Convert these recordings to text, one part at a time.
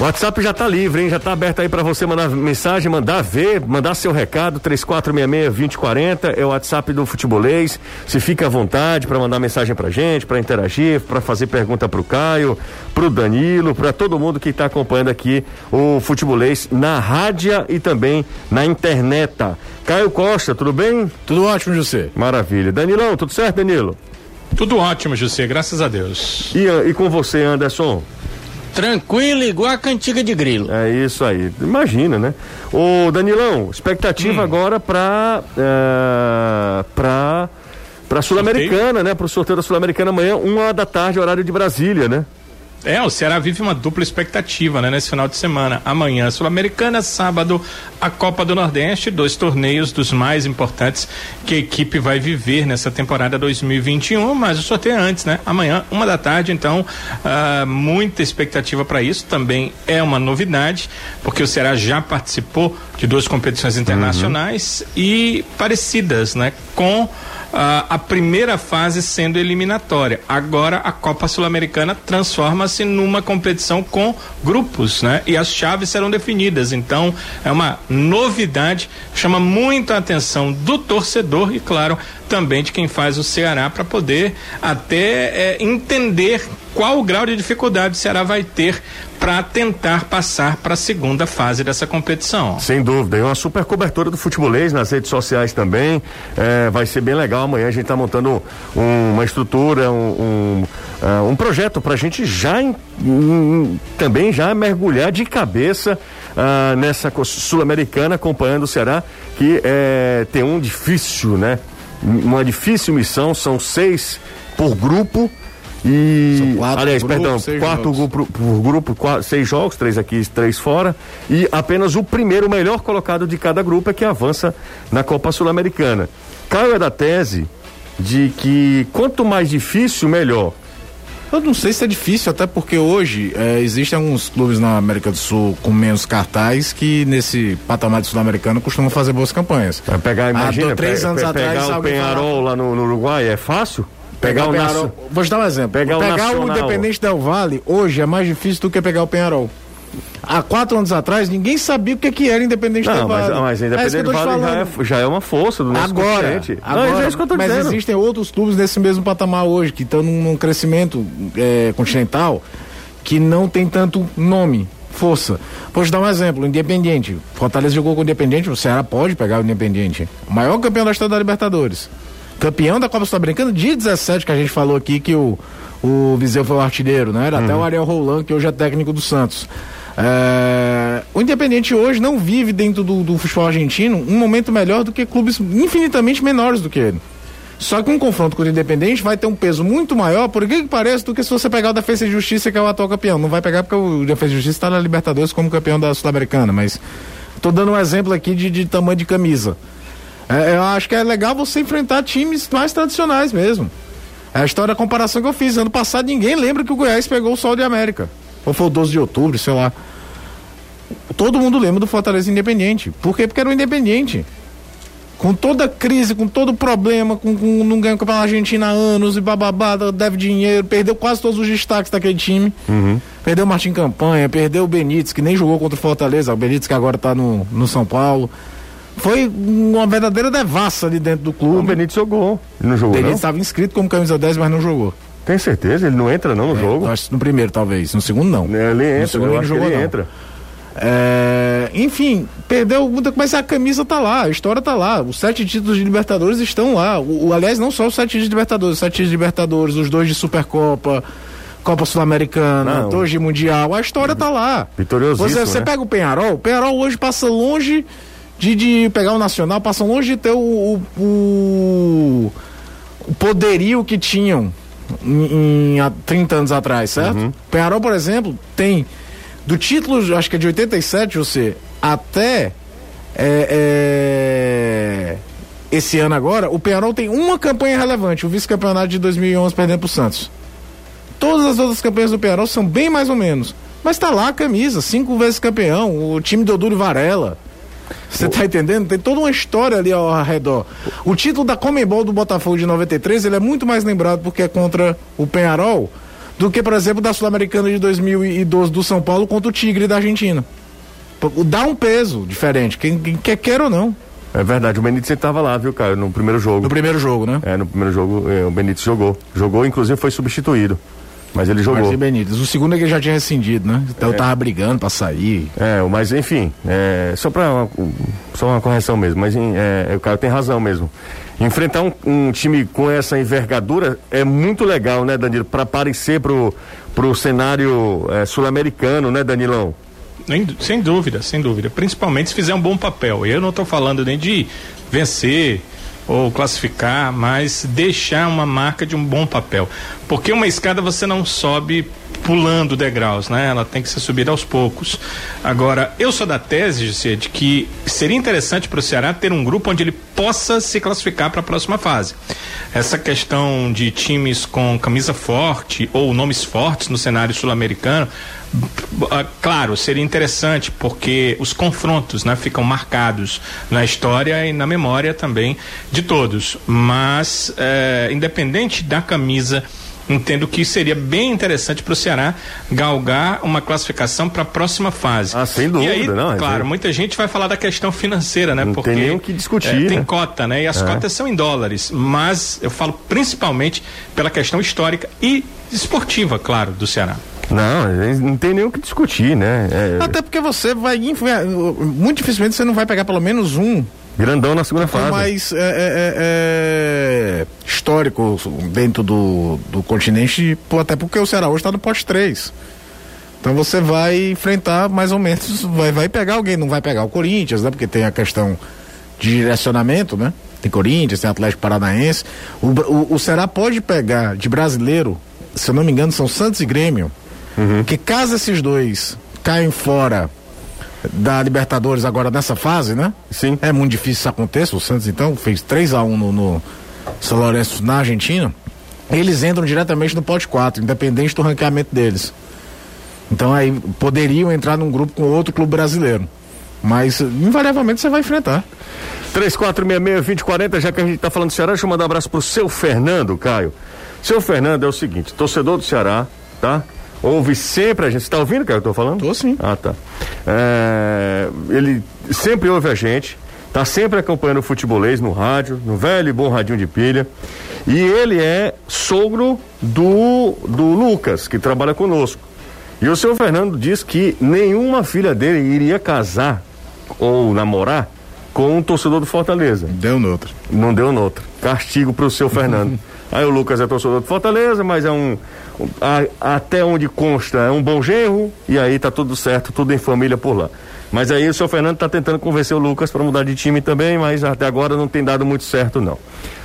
O WhatsApp já está livre, hein? Já está aberto aí para você mandar mensagem, mandar ver, mandar seu recado, 3466-2040 é o WhatsApp do Futebolês. Se fica à vontade para mandar mensagem pra gente, para interagir, para fazer pergunta pro Caio, pro Danilo, para todo mundo que está acompanhando aqui o Futebolês na rádio e também na internet. Caio Costa, tudo bem? Tudo ótimo, José. Maravilha. Danilão, tudo certo, Danilo? Tudo ótimo, José, graças a Deus. E, e com você, Anderson? Tranquilo, igual a cantiga de grilo. É isso aí. Imagina, né? Ô, Danilão, expectativa hum. agora para uh, para para Sul-Americana, né? Para o sorteio da Sul-Americana amanhã, uma da tarde, horário de Brasília, né? É, o Ceará vive uma dupla expectativa, né, nesse final de semana. Amanhã, Sul-Americana, sábado, a Copa do Nordeste, dois torneios dos mais importantes que a equipe vai viver nessa temporada 2021, mas o sorteio é antes, né? Amanhã, uma da tarde, então, uh, muita expectativa para isso. Também é uma novidade, porque o Ceará já participou de duas competições internacionais uhum. e parecidas, né, com Uh, a primeira fase sendo eliminatória. Agora a Copa Sul-Americana numa competição com grupos, né? E as chaves serão definidas. Então é uma novidade, chama muito a atenção do torcedor e, claro, também de quem faz o Ceará para poder até é, entender qual o grau de dificuldade o Ceará vai ter para tentar passar para a segunda fase dessa competição. Sem dúvida, e uma super cobertura do futebolês nas redes sociais também. É, vai ser bem legal. Amanhã a gente está montando um, uma estrutura, um, um, uh, um projeto para a gente já em, também já mergulhar de cabeça uh, nessa sul-americana acompanhando o Ceará que é, tem um difícil, né? Uma difícil missão. São seis por grupo e, quatro aliás, perdão, quatro grupo, por grupo, quatro, seis jogos, três aqui, três fora. E apenas o primeiro, melhor colocado de cada grupo é que avança na Copa Sul-Americana. Caio é da tese de que quanto mais difícil, melhor. Eu não sei se é difícil, até porque hoje é, existem alguns clubes na América do Sul com menos cartaz que nesse patamar de sul-americano costumam fazer boas campanhas. Vai pegar, imagina, Há três anos pe atrás, pegar o Penharol lá no, no Uruguai é fácil? Pegar, pegar o Penharol. Vou te dar um exemplo. Pegar, pegar o, o Independente Del Vale hoje é mais difícil do que pegar o Penharol. Há quatro anos atrás, ninguém sabia o que, que era Independente não, Vale. Mas, mas Independente é Vale já é, já é, uma força do nosso agora, continente. Agora, não, é isso que eu tô mas dizendo. existem outros clubes nesse mesmo patamar hoje, que estão num, num, crescimento é, continental, que não tem tanto nome, força. Vou te dar um exemplo, o Independiente. Fortaleza jogou com o Independiente, o Ceará pode pegar o Independiente. O maior campeão da história da Libertadores campeão da Copa Sul-Americana, dia 17 que a gente falou aqui que o, o Viseu foi o artilheiro, né? Era uhum. até o Ariel Roland, que hoje é técnico do Santos. É... O Independente hoje não vive dentro do, do, futebol argentino um momento melhor do que clubes infinitamente menores do que ele. Só que um confronto com o Independente vai ter um peso muito maior, por que, que parece, do que se você pegar o Defesa e Justiça, que é o atual campeão. Não vai pegar porque o Defesa e Justiça está na Libertadores como campeão da Sul-Americana, mas estou dando um exemplo aqui de, de tamanho de camisa. É, eu acho que é legal você enfrentar times mais tradicionais mesmo. É a história da comparação que eu fiz. Ano passado ninguém lembra que o Goiás pegou o Sol de América. Ou foi o 12 de outubro, sei lá. Todo mundo lembra do Fortaleza Independente. Por quê? Porque era o Independente. Com toda a crise, com todo o problema, com, com não ganha o campeonato argentino há anos e bababá, deve dinheiro, perdeu quase todos os destaques daquele time. Uhum. Perdeu o Martim Campanha, perdeu o Benítez, que nem jogou contra o Fortaleza, o Benítez que agora está no, no São Paulo. Foi uma verdadeira devassa ali dentro do clube. O Benítez jogou. Ele não jogou. O Benítez estava inscrito como camisa 10, mas não jogou. Tem certeza? Ele não entra não no é, jogo? no primeiro, talvez. No segundo, não. Ele entra, no segundo, ele jogou, ele não. entra. É, enfim, perdeu muita mas a camisa tá lá, a história tá lá. Os sete títulos de Libertadores estão lá. O, o aliás, não só os sete títulos de Libertadores, os sete títulos de Libertadores, os dois de Supercopa. Copa Sul-Americana, dois de Mundial, a história tá lá. Vitorioso. Você, você né? pega o Penharol, o Penharol hoje passa longe de, de pegar o Nacional, passam longe de ter o, o, o poderio que tinham em, em, há 30 anos atrás, certo? Uhum. Penharol, por exemplo, tem do título, acho que é de 87, você, até é, é, esse ano agora, o Penharol tem uma campanha relevante, o vice-campeonato de 2011 perdendo pro Santos. Todas as outras campanhas do Penharol são bem mais ou menos. Mas tá lá a camisa, cinco vezes campeão, o time do Oduro Varela. Você tá entendendo? Tem toda uma história ali ao redor. O título da Comembol do Botafogo de 93, ele é muito mais lembrado porque é contra o Penharol do que, por exemplo, da Sul-Americana de 2012 do São Paulo contra o Tigre da Argentina. Dá um peso diferente, quem, quer queira ou não. É verdade, o Benítez estava lá, viu, cara, no primeiro jogo. No primeiro jogo, né? É, no primeiro jogo é, o Benítez jogou. Jogou, inclusive foi substituído. Mas ele jogou. Marcinho Benítez. O segundo é que ele já tinha rescindido, né? Então é. tava brigando para sair. É, mas enfim, é, só para uma, só uma correção mesmo, mas é, o cara tem razão mesmo. Enfrentar um, um, time com essa envergadura é muito legal, né, Danilo? Para aparecer pro, pro cenário é, sul-americano, né, Danilão? Sem dúvida, sem dúvida. Principalmente se fizer um bom papel. Eu não estou falando nem de vencer ou classificar, mas deixar uma marca de um bom papel. Porque uma escada você não sobe pulando degraus, né? Ela tem que ser subida aos poucos. Agora, eu sou da tese, Gisele, de que seria interessante para o Ceará ter um grupo onde ele possa se classificar para a próxima fase. Essa questão de times com camisa forte ou nomes fortes no cenário sul-americano ah, claro, seria interessante porque os confrontos né, ficam marcados na história e na memória também de todos. Mas, eh, independente da camisa, entendo que seria bem interessante para o Ceará galgar uma classificação para a próxima fase. Ah, sem dúvida, e aí, não. Claro, muita gente vai falar da questão financeira, né? Não porque tem nem o que discutir. É, tem né? cota, né? E as é. cotas são em dólares, mas eu falo principalmente pela questão histórica e esportiva, claro, do Ceará. Não, não tem nem o que discutir, né? É... Até porque você vai. Muito dificilmente você não vai pegar pelo menos um. Grandão na segunda fase. Mais é, é, é, é, histórico dentro do, do continente, até porque o Ceará hoje está no poste 3. Então você vai enfrentar mais ou menos, vai, vai pegar alguém, não vai pegar o Corinthians, né? Porque tem a questão de direcionamento, né? Tem Corinthians, tem Atlético Paranaense. O, o, o Ceará pode pegar de brasileiro, se eu não me engano, são Santos e Grêmio. Uhum. Que caso esses dois caem fora da Libertadores agora nessa fase, né? Sim. É muito difícil isso aconteça. O Santos, então, fez 3 a 1 no, no São Lourenço na Argentina. Eles entram diretamente no pote 4, independente do ranqueamento deles. Então aí poderiam entrar num grupo com outro clube brasileiro. Mas invariavelmente você vai enfrentar. 3466-2040, já que a gente está falando do Ceará, deixa eu mandar um abraço pro seu Fernando, Caio. Seu Fernando é o seguinte, torcedor do Ceará, tá? Ouve sempre a gente. Você está ouvindo, cara, que eu tô falando? Tô sim. Ah, tá. É, ele sempre ouve a gente, tá sempre acompanhando o futebolês no rádio, no velho e bom radinho de pilha. E ele é sogro do, do Lucas, que trabalha conosco. E o seu Fernando diz que nenhuma filha dele iria casar ou namorar com um torcedor do Fortaleza. Deu noutra. Não deu noutra. Castigo pro seu Fernando. Aí o Lucas é torcedor do Fortaleza, mas é um, a, até onde consta é um bom genro e aí tá tudo certo, tudo em família por lá. Mas aí o senhor Fernando está tentando convencer o Lucas para mudar de time também, mas até agora não tem dado muito certo, não.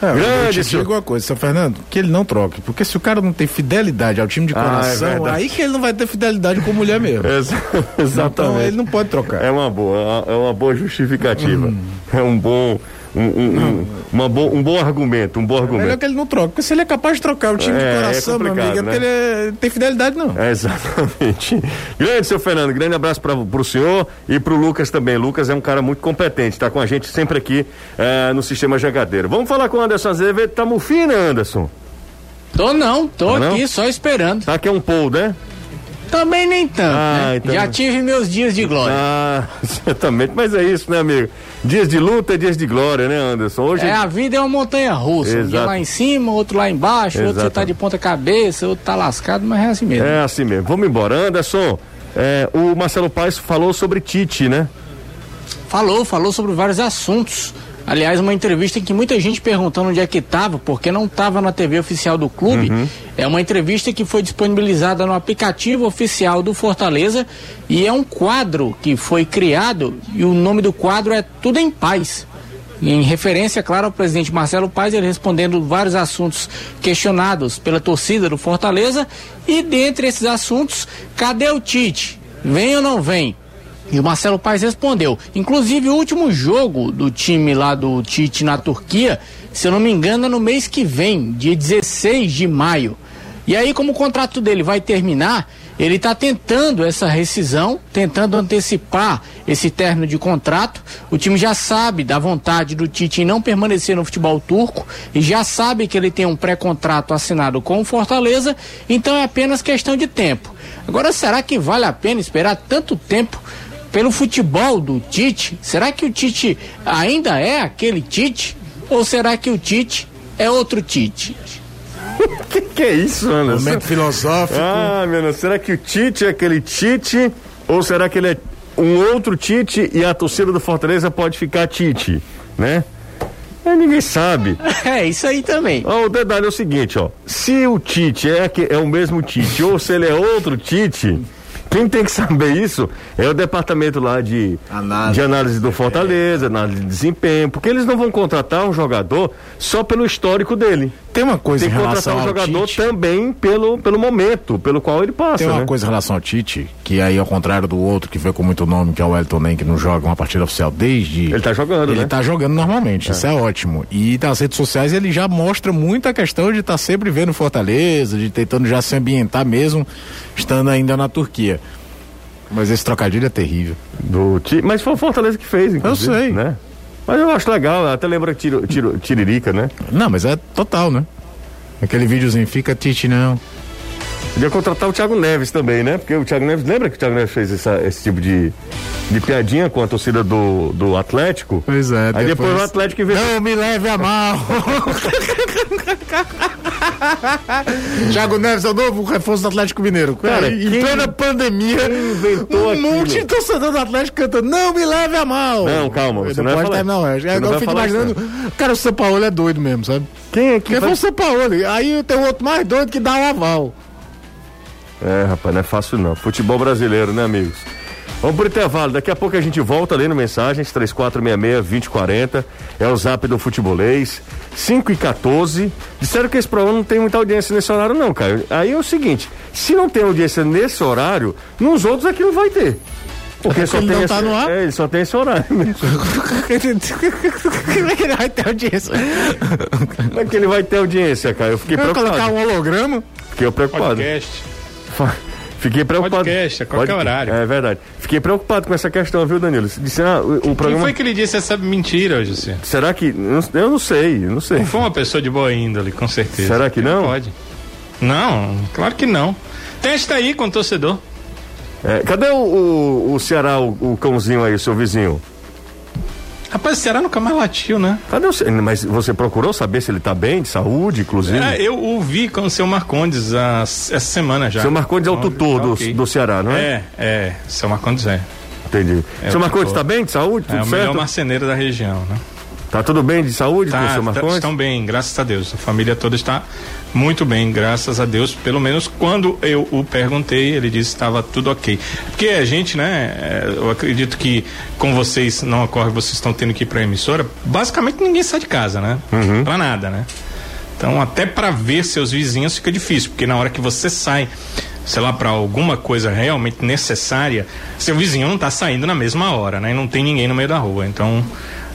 É, Grande, eu te digo uma coisa, seu Fernando, que ele não troque, porque se o cara não tem fidelidade ao time de coração, ah, é aí que ele não vai ter fidelidade com mulher mesmo. exatamente. Então ele não pode trocar. É uma boa, é uma boa justificativa. Hum. É um bom um, um, uma bo, um bom argumento, um bom argumento. É melhor que ele não troque, porque se ele é capaz de trocar o time é, de é coração, é meu amigo, é porque né? ele é, tem fidelidade, não. É, exatamente. grande, seu Fernando, grande abraço para o senhor e para o Lucas também. Lucas é um cara muito competente, está com a gente sempre aqui é, no Sistema Jagadeiro. Vamos falar com o Anderson Azevedo, tá mufino, Anderson? Tô não, tô tá aqui não? só esperando. Tá aqui é um pou, né? Também nem tanto. Ah, né? então... Já tive meus dias de glória. Ah, certamente. Mas é isso, né, amigo? Dias de luta é dias de glória, né, Anderson? Hoje... É, a vida é uma montanha russa. Exato. Um dia lá em cima, outro lá embaixo, Exato. outro você tá de ponta cabeça, outro tá lascado, mas é assim mesmo. É assim mesmo. Vamos embora. Anderson, é, o Marcelo Paes falou sobre Tite, né? Falou, falou sobre vários assuntos. Aliás, uma entrevista em que muita gente perguntando onde é que estava, porque não estava na TV oficial do clube. Uhum. É uma entrevista que foi disponibilizada no aplicativo oficial do Fortaleza e é um quadro que foi criado e o nome do quadro é Tudo em Paz. Em referência, claro, ao presidente Marcelo Paes, ele respondendo vários assuntos questionados pela torcida do Fortaleza. E dentre esses assuntos, cadê o Tite? Vem ou não vem? E o Marcelo Paes respondeu. Inclusive, o último jogo do time lá do Tite na Turquia, se eu não me engano, é no mês que vem, dia 16 de maio. E aí, como o contrato dele vai terminar, ele está tentando essa rescisão, tentando antecipar esse término de contrato. O time já sabe da vontade do Tite em não permanecer no futebol turco e já sabe que ele tem um pré-contrato assinado com o Fortaleza, então é apenas questão de tempo. Agora, será que vale a pena esperar tanto tempo pelo futebol do Tite? Será que o Tite ainda é aquele Tite? Ou será que o Tite é outro Tite? que que é isso, Anderson? Momento filosófico. Ah, meu Deus, será que o Tite é aquele Tite ou será que ele é um outro Tite e a torcida do Fortaleza pode ficar Tite, né? É, ninguém sabe. É, isso aí também. Ó, o detalhe é o seguinte, ó. Se o Tite é, que- é o mesmo Tite ou se ele é outro Tite, quem tem que saber isso é o departamento lá de Análise. de análise do Fortaleza, análise de desempenho, porque eles não vão contratar um jogador só pelo histórico dele. Tem uma coisa Tem em que relação contratar um ao jogador Tite. também pelo, pelo momento, pelo qual ele passa, Tem uma né? coisa em relação ao Tite, que aí ao contrário do outro que veio com muito nome, que é o Elton Nem, que não joga uma partida oficial desde. Ele tá jogando, Ele né? tá jogando normalmente, isso é ótimo. E nas redes sociais ele já mostra muita questão de estar tá sempre vendo Fortaleza, de tentando já se ambientar mesmo, estando ainda na Turquia. Mas esse trocadilho é terrível. Do Mas foi o Fortaleza que fez, inclusive. sei. Né? Mas eu acho legal, até lembra tiro, tiro, Tiririca, né? Não, mas é total, né? Aquele videozinho, fica Tite não. Podia contratar o Thiago Neves também, né? Porque o Thiago Neves, lembra que o Thiago Neves fez essa- esse tipo de, de piadinha com a torcida do, do Atlético? Pois é. Aí depois o Atlético inventou. Não me leve a mal. Thiago Neves é o novo reforço do Atlético Mineiro. Cara, em quem- plena pandemia, inventou um monte aquilo? de torcedor do Atlético cantando, não me leve a mal. Não, calma, você não vai pode terminar, não. você É, não eu fico falar isso, imaginando, cara, o São Paulo é doido mesmo, sabe? Quem é que Porque foi o. São Paulo. Aí tem outro mais doido que dá o aval. É, rapaz, não é fácil não. Futebol brasileiro, né, amigos? Vamos pro intervalo. Daqui a pouco a gente volta lendo mensagens. 3466-2040. É o zap do futebolês. 5 e 14. Disseram que esse programa não tem muita audiência nesse horário, não, Caio. Aí é o seguinte: se não tem audiência nesse horário, nos outros aqui não vai ter. Porque só porque tem ele não esse, tá no ar? É, ele só tem esse horário mesmo. Como é que ele vai ter audiência? Como é que ele vai ter audiência, Caio? Eu fiquei Vai colocar preocupado. um holograma? Fiquei preocupado. Podcast. Fiquei preocupado. Podcast, a qualquer horário. É verdade. Fiquei preocupado com essa questão, viu, Danilo? Disse, ah, o, o Quem programa. foi que lhe disse essa mentira, José? Será que. Eu não sei, eu não sei. Não foi uma pessoa de boa índole, com certeza. Será que não? Pode. Não, claro que não. Testa aí com o torcedor. É, cadê o, o, o Ceará, o, o cãozinho aí, o seu vizinho? Rapaz, o Ceará nunca mais latiu, né? Cadê o. Mas você procurou saber se ele tá bem, de saúde, inclusive? É, eu ouvi com o seu Marcondes ah, essa semana já. Seu Marcondes é o tutor tá do, ok. do Ceará, não é? É, é, seu Marcondes é. Entendi. É seu o Marcondes tutor. tá bem, de saúde? É Tudo o melhor certo? marceneiro da região, né? Tá tudo bem de saúde Tá, seu tá- Marcondes? estão bem, graças a Deus. A família toda está muito bem, graças a Deus. Pelo menos quando eu o perguntei, ele disse que estava tudo ok. Porque a gente, né, é, eu acredito que com vocês não ocorre, vocês estão tendo que ir para a emissora, basicamente ninguém sai de casa, né? Uhum. Pra nada, né? Então, até para ver seus vizinhos fica difícil, porque na hora que você sai, sei lá, para alguma coisa realmente necessária, seu vizinho não tá saindo na mesma hora, né? E não tem ninguém no meio da rua. Então,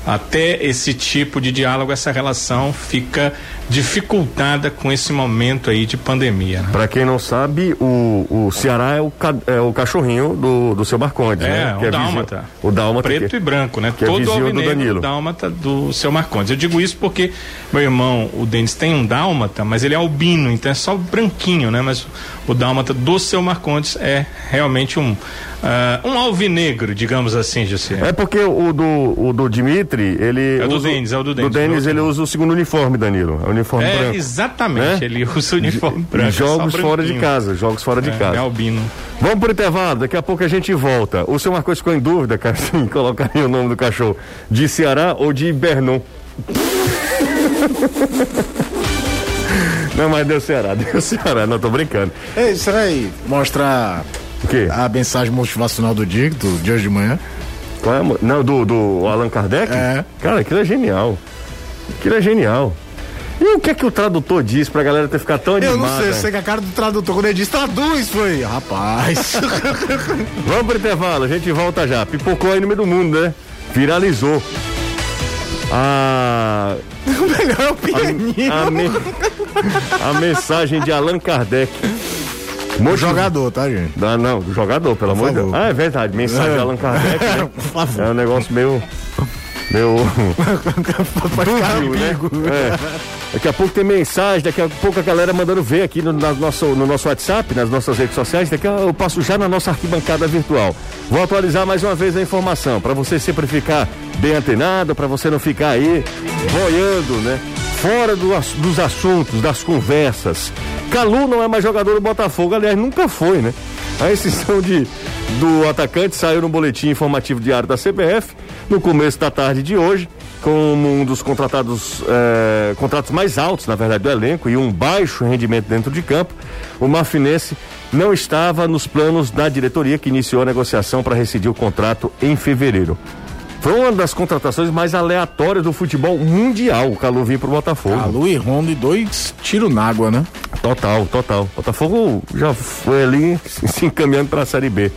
até esse tipo de diálogo, essa relação fica dificultada com esse momento aí de pandemia. Né? Pra quem não sabe, o, o Ceará é o, ca- é o cachorrinho do, do seu Marcondes, É, né? o vizinho- dálmata. o Dálmata. Preto que- e branco, né? que é Todo vizinho do alvinegro Danilo. dálmata do seu Marcondes. Eu digo isso porque meu irmão, o Denis, tem um dálmata, mas ele é albino, então é só branquinho, né? Mas o dálmata do seu Marcondes é realmente um ah, um alvinegro, digamos assim, José. É porque o do, o do Dimitri, ele. É o do usa- Denis, é o do Denis, Do Denis, ele usa o segundo uniforme, Danilo. É o uniforme É, branco. exatamente, Né? ele usa o uniforme branco. é Jogos fora de casa, jogos fora de É, casa. é albino. Vamos pro intervalo, daqui a pouco a gente volta. O seu Marcos ficou em dúvida, cara, se colocaria o nome do cachorro de Ceará ou de Bernon. Não, mas deu Ceará, deu Ceará, não tô brincando. Ei, será aí mostrar O quê? a mensagem motivacional do dia, do hoje de manhã? Qual é, a não, do, do Allan Kardec? É. Cara, aquilo é genial. Aquilo é genial. E o que é que o tradutor diz pra galera ter ficado tão Eu animada? não sei, eu sei que a cara do tradutor, quando ele disse traduz, foi, rapaz. Vamos pro intervalo, a gente volta já. Pipocou aí no meio do mundo, né? Viralizou. A. o melhor é o pianinho. a, me- A mensagem de Allan Kardec. Muito jogador, tá, gente? Ah, não, jogador, pelo amor de Deus. Ah, é verdade. Mensagem é. de Allan Kardec. Né? É um negócio meio. Meu. Dúvio, né? É. Daqui a pouco tem mensagem, daqui a pouco a galera mandando ver aqui no, no, nosso, no nosso WhatsApp, nas nossas redes sociais. Daqui a, eu passo já na nossa arquibancada virtual. Vou atualizar mais uma vez a informação, para você sempre ficar bem antenado, para você não ficar aí boiando, né? Fora do, dos assuntos, das conversas. Calu não é mais jogador do Botafogo, aliás, nunca foi, né? A exceção de, do atacante saiu no boletim informativo diário da CBF no começo da tarde de hoje, como um dos contratados, eh, contratos mais altos, na verdade, do elenco e um baixo rendimento dentro de campo. O Marfinense não estava nos planos da diretoria que iniciou a negociação para rescindir o contrato em fevereiro. Foi uma das contratações mais aleatórias do futebol mundial, o Calu vir pro Botafogo. Calu e Rondo e dois tiros na água, né? Total, total. Botafogo já foi ali se encaminhando para a Série B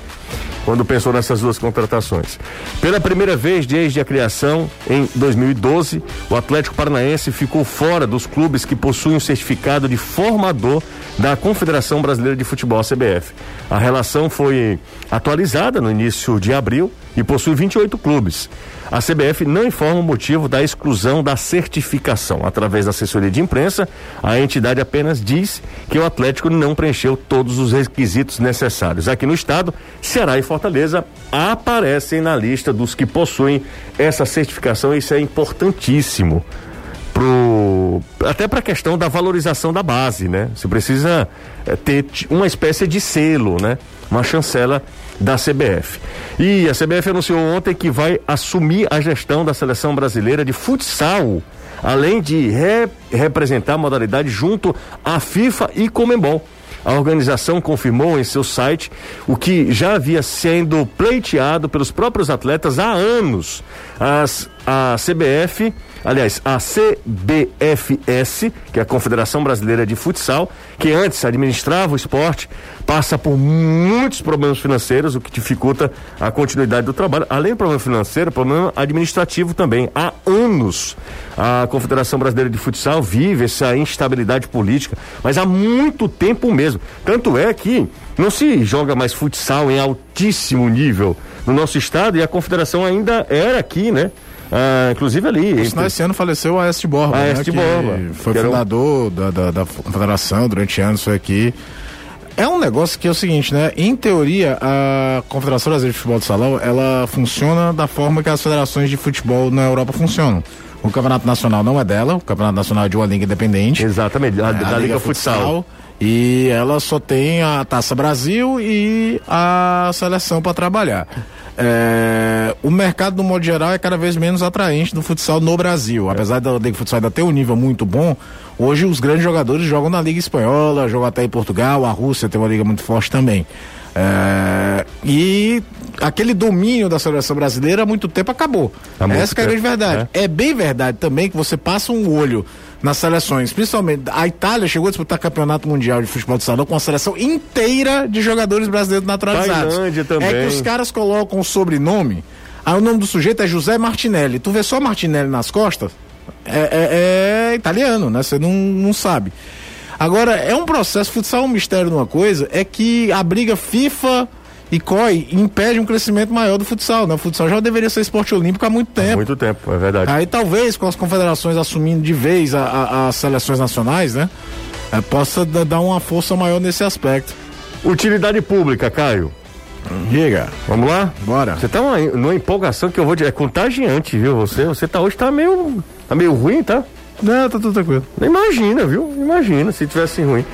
quando pensou nessas duas contratações. Pela primeira vez desde a criação, em 2012, o Atlético Paranaense ficou fora dos clubes que possuem o um certificado de formador da Confederação Brasileira de Futebol, CBF. A relação foi atualizada no início de abril e possui 28 clubes. A CBF não informa o motivo da exclusão da certificação. Através da assessoria de imprensa, a entidade apenas diz que o Atlético não preencheu todos os requisitos necessários. Aqui no estado, Ceará e Fortaleza aparecem na lista dos que possuem essa certificação. Isso é importantíssimo pro até para a questão da valorização da base, né? Você precisa é, ter uma espécie de selo, né? Uma chancela da CBF. E a CBF anunciou ontem que vai assumir a gestão da seleção brasileira de futsal, além de re representar a modalidade junto à FIFA e Comembol. A organização confirmou em seu site o que já havia sendo pleiteado pelos próprios atletas há anos. As, a CBF aliás, a CBFS, que é a Confederação Brasileira de Futsal, que antes administrava o esporte, passa por muitos problemas financeiros, o que dificulta a continuidade do trabalho. Além do problema financeiro, problema administrativo também. Há anos a Confederação Brasileira de Futsal vive essa instabilidade política, mas há muito tempo mesmo. Tanto é que não se joga mais futsal em altíssimo nível no nosso estado e a confederação ainda era aqui, né? Ah, inclusive ali. Esse ano faleceu a Este Borba. A né, Este Borba. Foi fundador um... da, da, da Confederação durante anos, foi aqui. É um negócio que é o seguinte, né? Em teoria, a Confederação Brasileira de Futebol de Salão, ela funciona da forma que as federações de futebol na Europa funcionam. O Campeonato Nacional não é dela, o Campeonato Nacional é de uma liga independente. Exatamente, da, é, da Liga, Liga Futsal. Futsal. E ela só tem a Taça Brasil e a seleção para trabalhar. É, o mercado, no modo geral, é cada vez menos atraente do futsal no Brasil. Apesar da Liga Futsal ainda ter um nível muito bom, hoje os grandes jogadores jogam na Liga Espanhola, jogam até em Portugal, a Rússia tem uma liga muito forte também. É, e aquele domínio da seleção brasileira há muito tempo acabou. Há Essa é a grande verdade. É. é bem verdade também que você passa um olho nas seleções, principalmente a Itália chegou a disputar campeonato mundial de futebol de salão com a seleção inteira de jogadores brasileiros naturalizados. Tailândia também. É que os caras colocam o sobrenome, aí o nome do sujeito é José Martinelli. Tu vê só Martinelli nas costas, é, é, é italiano, né? Você não, não sabe. Agora, é um processo, futsal é um mistério de uma coisa, é que a briga FIFA e COI impede um crescimento maior do futsal, né? O futsal já deveria ser esporte olímpico há muito tempo. Há muito tempo, é verdade. Aí talvez com as confederações assumindo de vez a, a, as seleções nacionais, né? É, possa dar uma força maior nesse aspecto. Utilidade pública, Caio. Diga. Vamos lá? Bora. Você tá numa, numa empolgação que eu vou dizer, é contagiante, viu? Você, você tá hoje tá meio, tá meio ruim, tá? Não, tá tudo tranquilo. Imagina, viu? Imagina se tivesse ruim.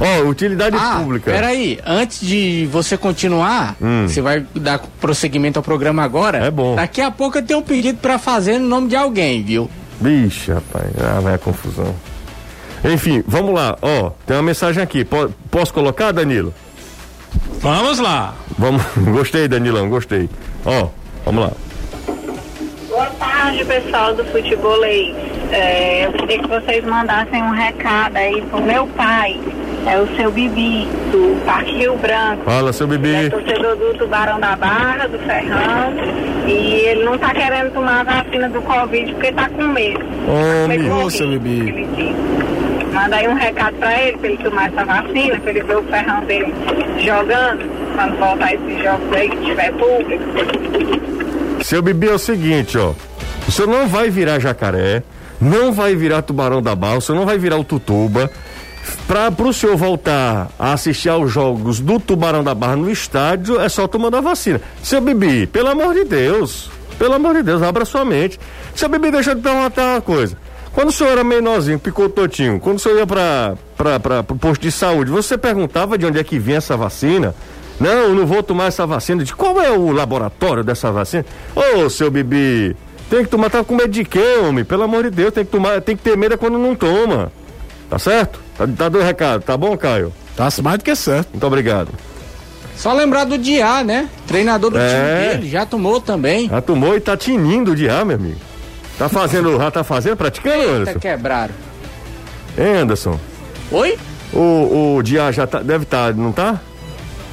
Ó, utilidade ah, pública. Peraí, antes de você continuar, hum. você vai dar prosseguimento ao programa agora. É bom. Daqui a pouco eu tenho um pedido para fazer no nome de alguém, viu? Vixe, rapaz, ah, vai a confusão. Enfim, vamos lá, ó, tem uma mensagem aqui. P posso colocar, Danilo? Vamos lá. Vamos, gostei, Danilão, gostei. Ó, vamos lá. Boa tarde, pessoal do Futebolês. É, eu queria que vocês mandassem um recado aí pro meu pai. É o seu Bibi, do Parque Rio Branco. Fala, seu Bibi. Ele é torcedor do Tubarão da Barra, do Ferrão. E ele não tá querendo tomar a vacina do Covid porque tá com medo. Ô, oh, seu Bibi. Manda aí um recado pra ele, pra ele tomar essa vacina, pra ele ver o ferrão dele jogando, quando voltar esses jogos aí que tiver público. Seu Bibi é o seguinte, ó. O senhor não vai virar jacaré, não vai virar tubarão da senhor não vai virar o tutuba. Para o senhor voltar a assistir aos jogos do Tubarão da Barra no estádio, é só tomando a vacina. Seu Bibi, pelo amor de Deus, pelo amor de Deus, abra sua mente. Seu Bibi, deixa eu te perguntar uma coisa. Quando o senhor era menorzinho, picototinho, quando o senhor ia para o posto de saúde, você perguntava de onde é que vinha essa vacina? Não, não vou tomar essa vacina. De qual é o laboratório dessa vacina? Ô, oh, seu Bibi, tem que tomar, tá com medo de quê, homem? Pelo amor de Deus, tem que tomar, tem que ter medo quando não toma. Tá certo? Tá, tá dando recado, tá bom, Caio? Tá mais do que certo. Muito obrigado. Só lembrar do Diá, né? Treinador do é. time dele, já tomou também. Já tomou e tá tinindo o Diá, meu amigo. Tá fazendo, já tá fazendo, praticando, Eita, Anderson? quebraram. Hein, Anderson? Oi? O, o Diá já tá, deve estar, tá, não tá?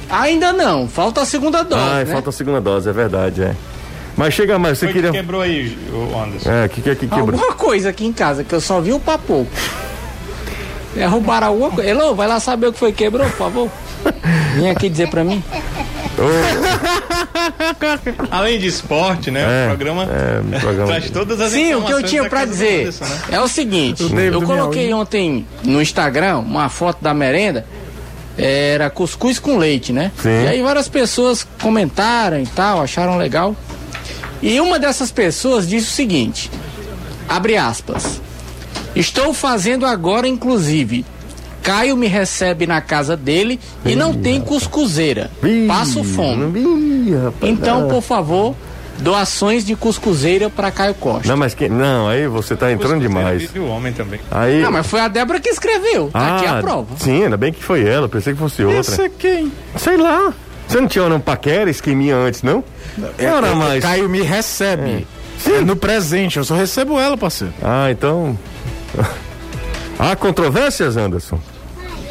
Ainda não, falta a segunda dose. Ah, né? falta a segunda dose, é verdade, é. Mas chega mais, você Foi queria. Que quebrou aí, o Anderson. É, o que, que, que quebrou? Alguma coisa aqui em casa que eu só vi o papo. Derrubaram alguma coisa. Elô, vai lá saber o que foi que quebrou, por favor. Vem aqui dizer pra mim. Além de esporte, né? É, o programa, é, programa traz todas as Sim, o que eu tinha para dizer Anderson, né? é o seguinte: o eu coloquei ontem no Instagram uma foto da merenda, era cuscuz com leite, né? Sim. E aí várias pessoas comentaram e tal, acharam legal. E uma dessas pessoas disse o seguinte: abre aspas. Estou fazendo agora, inclusive. Caio me recebe na casa dele e não tem cuscuzeira. Passo fome. Então, por favor, doações de cuscuzeira para Caio Costa. Não, mas que, não, aí você tá entrando demais. o homem também. Aí... Não, mas foi a Débora que escreveu. Tá ah, aqui a prova. Sim, ainda bem que foi ela, pensei que fosse outra. Essa é quem? Sei lá. Você não tinha um paquera, esqueminha antes, não? É, Era é, mais. Caio me recebe. É. Sim. É no presente, eu só recebo ela, parceiro. Ah, então. Há controvérsias, Anderson?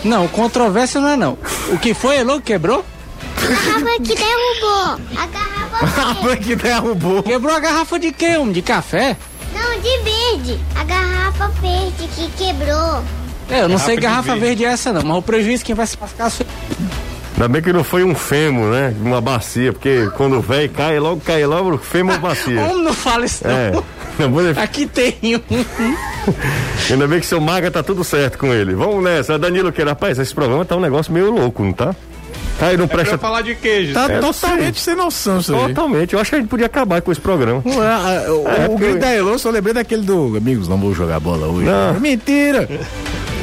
Não, controvérsia não é não. O que foi, Elô, quebrou? A garrafa que derrubou. A garrafa que derrubou. Quebrou a garrafa de quê, um? De café? Não, de verde. A garrafa verde que quebrou. É, eu não garrafa sei garrafa verde. verde é essa não, mas o prejuízo quem vai se é Ainda bem que não foi um fêmur, né? Uma bacia, porque quando o velho cai, logo cai logo o fêmur bacia. Como não fala isso é. não? Aqui tem um. Ainda bem que seu maga tá tudo certo com ele. Vamos nessa. Danilo, que rapaz, esse programa tá um negócio meio louco, não tá? Tá aí, não é presta. falar de queijo. Tá é, totalmente sem noção isso aí. Totalmente. Eu acho que a gente podia acabar com esse programa. Não é, o, é, o grito da Elô, só lembrei daquele do Amigos, não vou jogar bola hoje. Não. Mentira!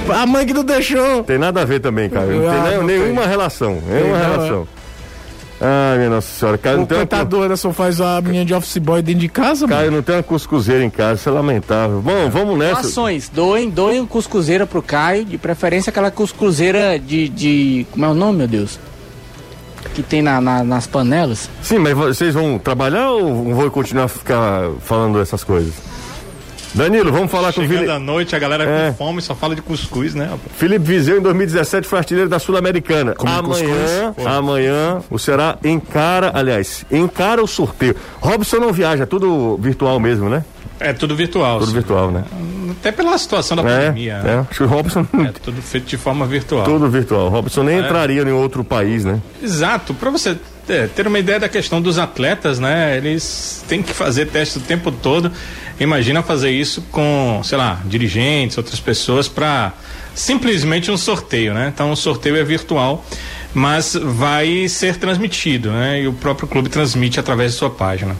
A mãe que não deixou. Tem nada a ver também, cara. Não ah, tem não nenhuma tem. relação. Nenhuma tem, relação. Ai, minha Nossa Senhora. Caio, o cantador uma... só faz a menina de office boy dentro de casa, Caio, mano. não tem uma cuscuzeira em casa, isso é lamentável. Bom, vamos nessa. Doações, doem, doem cuscuzeira pro Caio, de preferência aquela cuscuzeira de, de. Como é o nome, meu Deus? Que tem na, na, nas panelas. Sim, mas vocês vão trabalhar ou vão continuar a ficar falando essas coisas? Danilo, vamos falar Chegando com o Felipe. à noite, a galera é. com fome só fala de cuscuz, né? Rapaz? Felipe Vizeu, em 2017, foi artilheiro da Sul-Americana. Amanhã, amanhã, o Ceará encara, aliás, encara o sorteio. Robson não viaja, é tudo virtual mesmo, né? É tudo virtual. Tudo sim. virtual, né? Até pela situação da é, pandemia. É, acho que o Robson. É tudo feito de forma virtual. Tudo virtual. O Robson nem é. entraria em outro país, né? Exato. Para você ter, ter uma ideia da questão dos atletas, né? Eles têm que fazer teste o tempo todo. Imagina fazer isso com, sei lá, dirigentes, outras pessoas para simplesmente um sorteio, né? Então o sorteio é virtual, mas vai ser transmitido, né? E o próprio clube transmite através de sua página.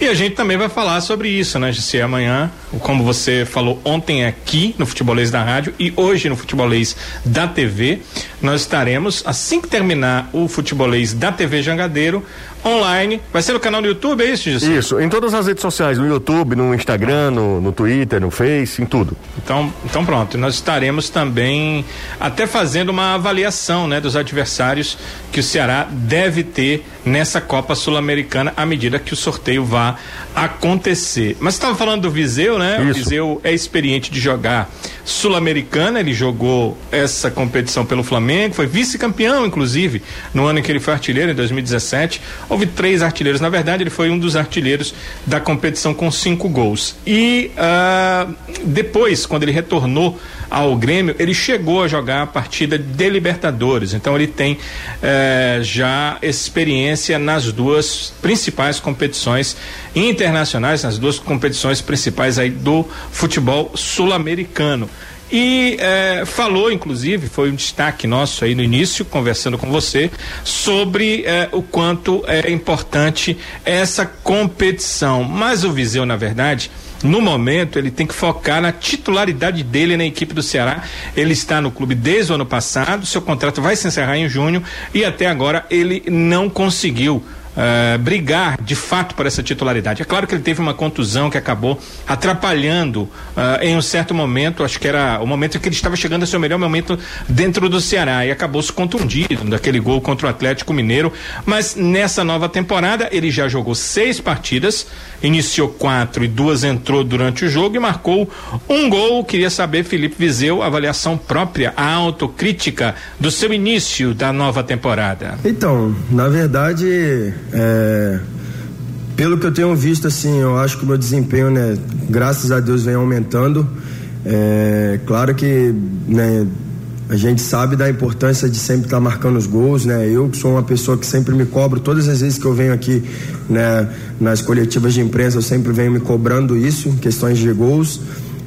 E a gente também vai falar sobre isso, né, se amanhã, como você falou ontem aqui no Futebolês da Rádio e hoje no Futebolês da TV, nós estaremos assim que terminar o Futebolês da TV Jangadeiro, online. Vai ser no canal do YouTube, é isso, Jussi? Isso, em todas as redes sociais, no YouTube, no Instagram, no, no Twitter, no Face, em tudo. Então, então pronto, nós estaremos também até fazendo uma avaliação, né, dos adversários que o Ceará deve ter nessa Copa Sul-Americana à medida que o sorteio vá acontecer. Mas estava falando do Viseu, né? Isso. O Viseu é experiente de jogar Sul-Americana, ele jogou essa competição pelo Flamengo, foi vice-campeão, inclusive, no ano em que ele foi artilheiro, em 2017. Houve três artilheiros, na verdade, ele foi um dos artilheiros da competição com cinco gols. E uh, depois, quando ele retornou ao Grêmio, ele chegou a jogar a partida de Libertadores. Então ele tem eh, já experiência nas duas principais competições internacionais, nas duas competições principais aí do futebol sul-americano. E é, falou, inclusive, foi um destaque nosso aí no início, conversando com você, sobre é, o quanto é importante essa competição. Mas o Viseu, na verdade, no momento ele tem que focar na titularidade dele na equipe do Ceará. Ele está no clube desde o ano passado, seu contrato vai se encerrar em junho e até agora ele não conseguiu uh, brigar de fato por essa titularidade. É claro que ele teve uma contusão que acabou atrapalhando uh, em um certo momento, acho que era o momento em que ele estava chegando a seu melhor momento dentro do Ceará e acabou se contundido daquele gol contra o Atlético Mineiro. Mas nessa nova temporada ele já jogou seis partidas, iniciou quatro e duas entrou durante o jogo e marcou um gol. Queria saber, Felipe Vizeu, avaliação própria, a autocrítica do seu início da nova temporada. Então, na verdade, é, pelo que eu tenho visto, assim, eu acho que o meu desempenho, né, graças a Deus, vem aumentando. É, claro que, né, a gente sabe da importância de sempre estar tá marcando os gols, né? Eu que sou uma pessoa que sempre me cobro todas as vezes que eu venho aqui, né, nas coletivas de imprensa, eu sempre venho me cobrando isso, questões de gols.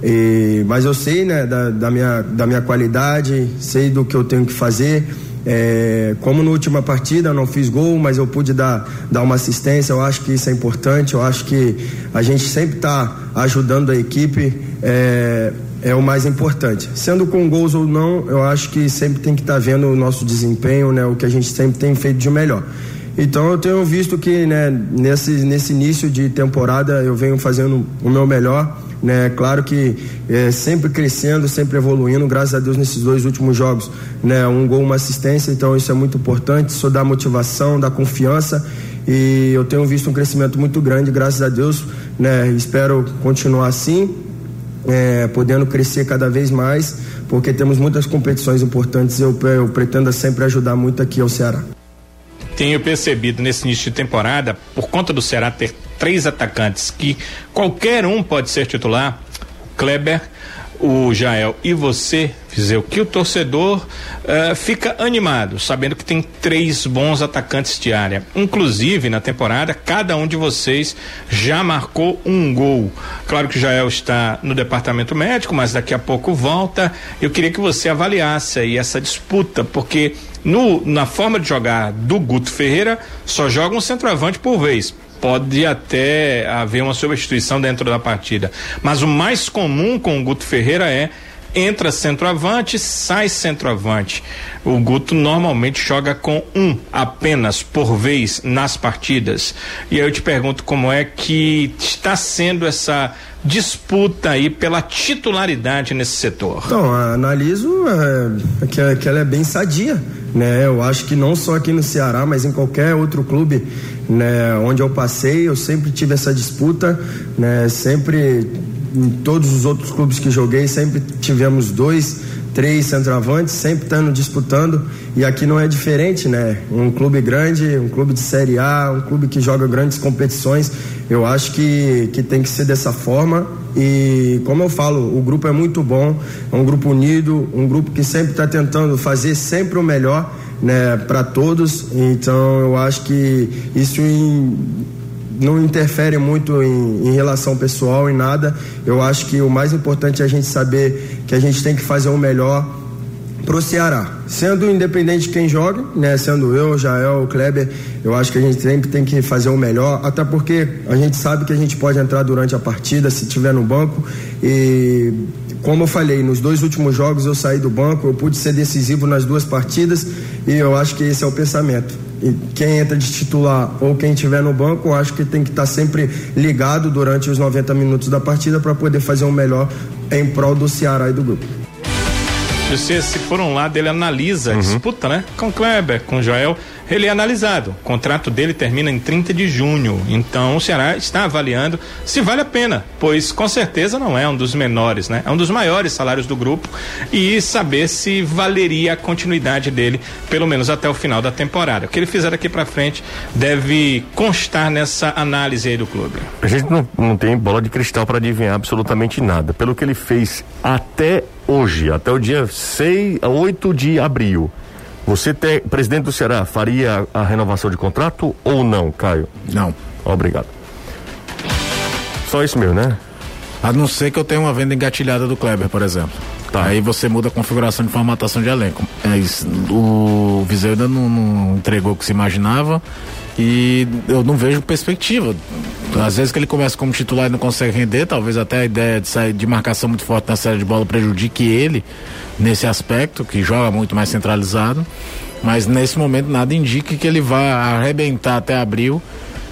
E, mas eu sei, né, da, da, minha, da minha qualidade, sei do que eu tenho que fazer. É, como na última partida eu não fiz gol, mas eu pude dar, dar uma assistência, eu acho que isso é importante, eu acho que a gente sempre está ajudando a equipe, é, é, o mais importante. Sendo com gols ou não, eu acho que sempre tem que estar tá vendo o nosso desempenho, né, o que a gente sempre tem feito de melhor. Então eu tenho visto que né, nesse, nesse início de temporada eu venho fazendo o meu melhor né? Claro que é, sempre crescendo, sempre evoluindo, graças a Deus nesses dois últimos jogos, né? Um gol, uma assistência, então isso é muito importante, isso dá motivação, dá confiança e eu tenho visto um crescimento muito grande, graças a Deus, né? Espero continuar assim, é, podendo crescer cada vez mais, porque temos muitas competições importantes eu, eu pretendo sempre ajudar muito aqui ao Ceará tenho percebido nesse início de temporada, por conta do Ceará ter três atacantes que qualquer um pode ser titular, Kleber, o Jael e você, Fizeu, que o torcedor uh, fica animado, sabendo que tem três bons atacantes de área. Inclusive, na temporada, cada um de vocês já marcou um gol. Claro que o Jael está no departamento médico, mas daqui a pouco volta. Eu queria que você avaliasse aí essa disputa, porque no, na forma de jogar do Guto Ferreira, só joga um centroavante por vez pode até haver uma substituição dentro da partida. Mas o mais comum com o Guto Ferreira é entra centroavante, sai centroavante. O Guto normalmente joga com um apenas por vez nas partidas. E aí eu te pergunto como é que está sendo essa disputa aí pela titularidade nesse setor? Então, analiso é, que, que ela é bem sadia, né? Eu acho que não só aqui no Ceará, mas em qualquer outro clube, né? Onde eu passei, eu sempre tive essa disputa, né? Sempre em todos os outros clubes que joguei, sempre tivemos dois três centroavantes, sempre estando disputando, e aqui não é diferente, né? Um clube grande, um clube de Série A, um clube que joga grandes competições, eu acho que, que tem que ser dessa forma. E como eu falo, o grupo é muito bom, é um grupo unido, um grupo que sempre está tentando fazer sempre o melhor né, para todos. Então eu acho que isso em, não interfere muito em, em, relação pessoal, em nada. Eu acho que o mais importante é a gente saber que a gente tem que fazer o melhor pro Ceará. Sendo independente de quem joga, né? Sendo eu, Jael, Kleber, eu acho que a gente sempre tem que fazer o melhor, até porque a gente sabe que a gente pode entrar durante a partida se tiver no banco e como eu falei, nos dois últimos jogos eu saí do banco, eu pude ser decisivo nas duas partidas e eu acho que esse é o pensamento. Quem entra de titular ou quem estiver no banco, acho que tem que estar sempre ligado durante os 90 minutos da partida para poder fazer o melhor em prol do Ceará e do grupo. Você, se por um lado, ele analisa a uhum. disputa, né? Com Kleber, com Joel, ele é analisado. O contrato dele termina em 30 de junho. Então o Ceará está avaliando se vale a pena, pois com certeza não é um dos menores, né? É um dos maiores salários do grupo e saber se valeria a continuidade dele, pelo menos até o final da temporada. O que ele fizer daqui para frente deve constar nessa análise aí do clube. A gente não, não tem bola de cristal para adivinhar absolutamente nada. Pelo que ele fez até hoje, até o dia 6, 8 de abril. Você, presidente do Ceará, faria a renovação de contrato ou não, Caio? Não. Obrigado. Só isso mesmo, né? A não ser que eu tenha uma venda engatilhada do Kleber, por exemplo. Tá. Aí você muda a configuração de formatação de elenco. É isso, o Viseu ainda não, não entregou o que se imaginava e eu não vejo perspectiva. Às vezes que ele começa como titular e não consegue render, talvez até a ideia de sair de marcação muito forte na série de bola prejudique ele nesse aspecto, que joga muito mais centralizado. Mas nesse momento nada indica que ele vá arrebentar até abril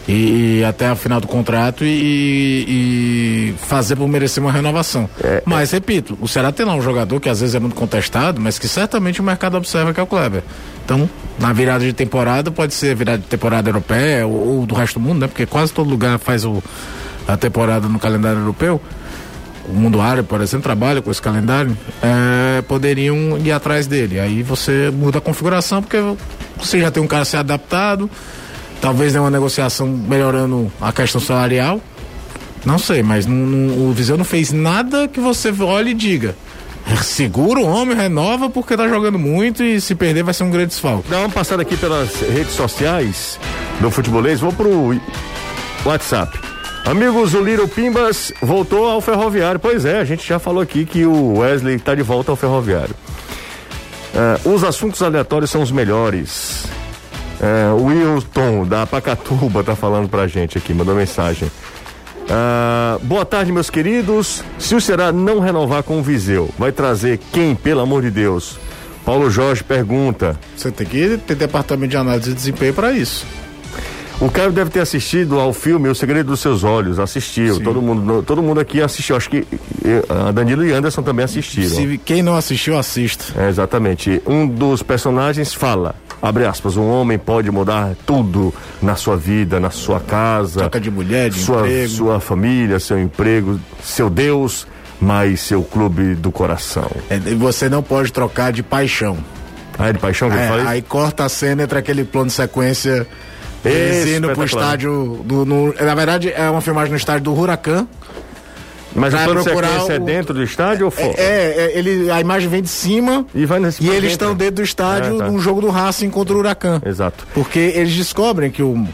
e, e, até a final do contrato e, e fazer por merecer uma renovação. É, é. mas, é. repito, o Ceará tem lá um jogador que às vezes é muito contestado, mas que certamente o mercado observa que é o Kleber. Então, na virada de temporada, pode ser virada de temporada europeia ou, ou do resto do mundo, né? Porque quase todo lugar faz o, a temporada no calendário europeu. O mundo árabe, por exemplo, trabalha com esse calendário, é, poderiam ir atrás dele. Aí você muda a configuração, porque você já tem um cara ser adaptado, Talvez uma negociação melhorando a questão salarial. Não sei, mas não, não, o Viseu não fez nada que você olhe e diga. Segura o homem, renova porque tá jogando muito e se perder vai ser um grande desfalque. Dá uma passada aqui pelas redes sociais do futebolês. Vou pro WhatsApp. Amigos, o Little Pimbas voltou ao ferroviário. Pois é, a gente já falou aqui que o Wesley está de volta ao ferroviário. Uh, os assuntos aleatórios são os melhores. É, Wilton da Pacatuba tá falando pra gente aqui, mandou mensagem. Ah, boa tarde, meus queridos. Se o Ceará não renovar com o Viseu, vai trazer quem, pelo amor de Deus? Paulo Jorge pergunta. Você tem que ter departamento de análise de desempenho para isso. O Caio deve ter assistido ao filme O Segredo dos Seus Olhos, assistiu. Todo mundo, todo mundo aqui assistiu. Acho que a Danilo e Anderson também assistiram. Se quem não assistiu, assista. É, exatamente. Um dos personagens fala: abre aspas, um homem pode mudar tudo na sua vida, na sua casa. Troca de mulher, de sua, emprego. Sua família, seu emprego, seu Deus, mas seu clube do coração. É, e você não pode trocar de paixão. Ah, é de paixão que é, ele faz? Aí corta a cena entre aquele plano de sequência. Eles indo pro estádio do. No, na verdade, é uma filmagem no estádio do Huracan. Mas a plano sequência é o... é dentro do estádio ou fora? É, é, ele, a imagem vem de cima e, vai nesse e eles estão dentro do estádio é, tá. num jogo do Racing contra o Huracan. Exato. Porque eles descobrem que o,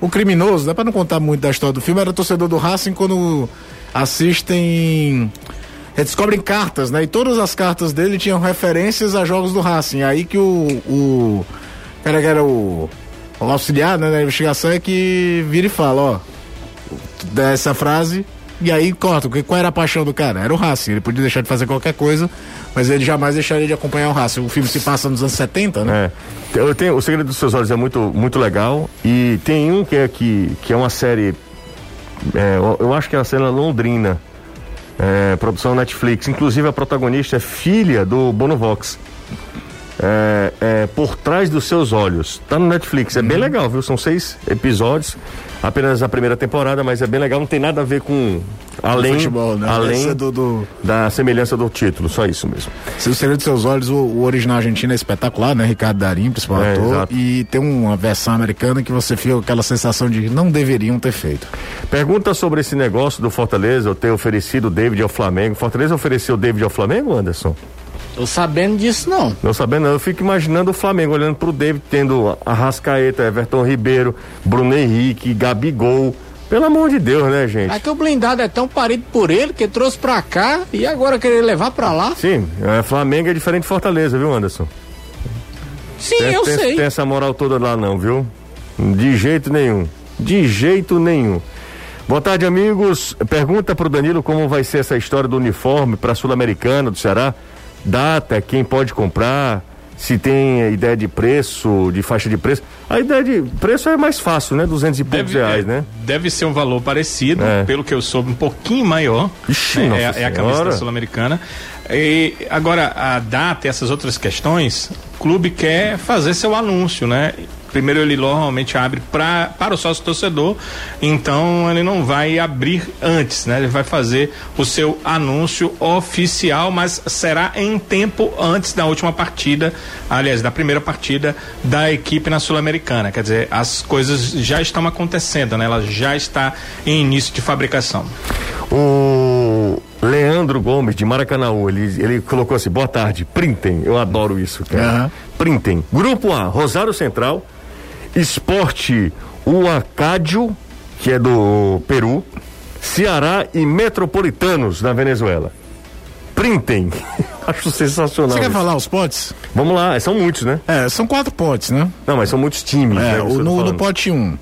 o criminoso, dá pra não contar muito da história do filme, era torcedor do Racing quando assistem. Eles descobrem cartas, né? E todas as cartas dele tinham referências a jogos do Racing. Aí que o. o cara que era o, o auxiliar né, na investigação é que vira e fala, ó. Dessa frase e aí corta, porque qual era a paixão do cara? Era o Racing. Ele podia deixar de fazer qualquer coisa, mas ele jamais deixaria de acompanhar o Racing. O filme se passa nos anos 70, né? É. Eu tenho, o Segredo dos Seus Olhos é muito, muito legal. E tem um que é, que, que é uma série. É, eu acho que é a cena londrina. É, produção Netflix. Inclusive a protagonista é filha do Bono Vox. É, é, Por Trás dos Seus Olhos. Tá no Netflix. É bem uhum. legal, viu? São seis episódios apenas a primeira temporada, mas é bem legal, não tem nada a ver com além, futebol, né? além do, do, da semelhança do título, só isso mesmo. Se o Segredo dos Seus Olhos, o, o, original argentino é espetacular, né? Ricardo Darim, principal é, ator, exato. e tem uma versão americana que você fica com aquela sensação de não deveriam ter feito. Pergunta sobre esse negócio do Fortaleza, eu ter oferecido o David ao Flamengo. Fortaleza ofereceu o David ao Flamengo, Anderson? Tô sabendo disso não. Não sabendo não. Eu fico imaginando o Flamengo olhando pro David tendo Arrascaeta, Everton Ribeiro, Bruno Henrique, Gabigol. Pelo amor de Deus, né, gente? É que o blindado é tão parido por ele que trouxe pra cá e agora querer levar pra lá. Sim, é, Flamengo é diferente de Fortaleza, viu, Anderson? Sim, tem, eu tem, sei. Tem essa moral toda lá não, viu? De jeito nenhum. De jeito nenhum. Boa tarde, amigos. Pergunta pro Danilo como vai ser essa história do uniforme pra Sul-Americana do Ceará data, quem pode comprar, se tem ideia de preço, de faixa de preço. A ideia de preço é mais fácil, né? Duzentos e poucos reais, é, né? Deve ser um valor parecido, é. pelo que eu soube, um pouquinho maior. Ixi, é, é, é a camisa sul-americana. E agora, a data e essas outras questões, o clube quer fazer seu anúncio, né? Primeiro ele normalmente abre pra, para o sócio torcedor, então ele não vai abrir antes, né? Ele vai fazer o seu anúncio oficial, mas será em tempo antes da última partida, aliás, da primeira partida da equipe na Sul-Americana. Quer dizer, as coisas já estão acontecendo, né? Ela já está em início de fabricação. O Leandro Gomes, de Maracanãú, ele, ele colocou assim: boa tarde, printem. Eu adoro isso, cara. Aham. Printem. Grupo A, Rosário Central, Esporte Uacádio, que é do Peru, Ceará e Metropolitanos, na Venezuela. Printem. Acho sensacional. Você quer isso. falar os potes? Vamos lá, são muitos, né? É, são quatro potes, né? Não, mas são muitos times. É, né, tá no, no pote 1, um,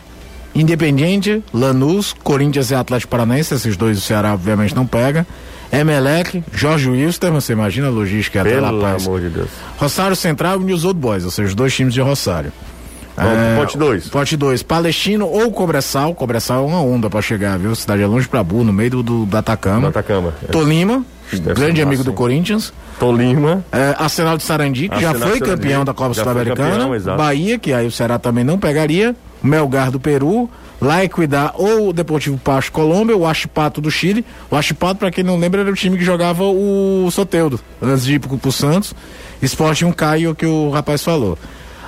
Independiente, Lanús, Corinthians e Atlético Paranaense, esses dois o Ceará obviamente não pega. Emelec, Jorge Wilster, você imagina a logística até Pelo La Paz. amor de Deus. Rosário Central e News Old Boys, ou seja, os dois times de Rosário. Vamos, pote dois. Pote 2, Palestino ou Cobressal. Cobressal é uma onda pra chegar, viu? Cidade é longe pra burro, no meio do, do, do Atacama. No Atacama. É. Tolima, grande amigo do? Corinthians. Tolima. É, Arsenal de Sarandi, que já foi de Sarandi, campeão da Copa Sul-Americana. Bahia, que aí o Ceará também não pegaria. Melgar do Peru. La Equidad ou o Deportivo Pasto Colômbia, o Achipato do Chile. O Achipato, pra quem não lembra, era o time que jogava o Soteudo, antes de ir pro, pro Santos. Esporte um Caio, que o rapaz falou.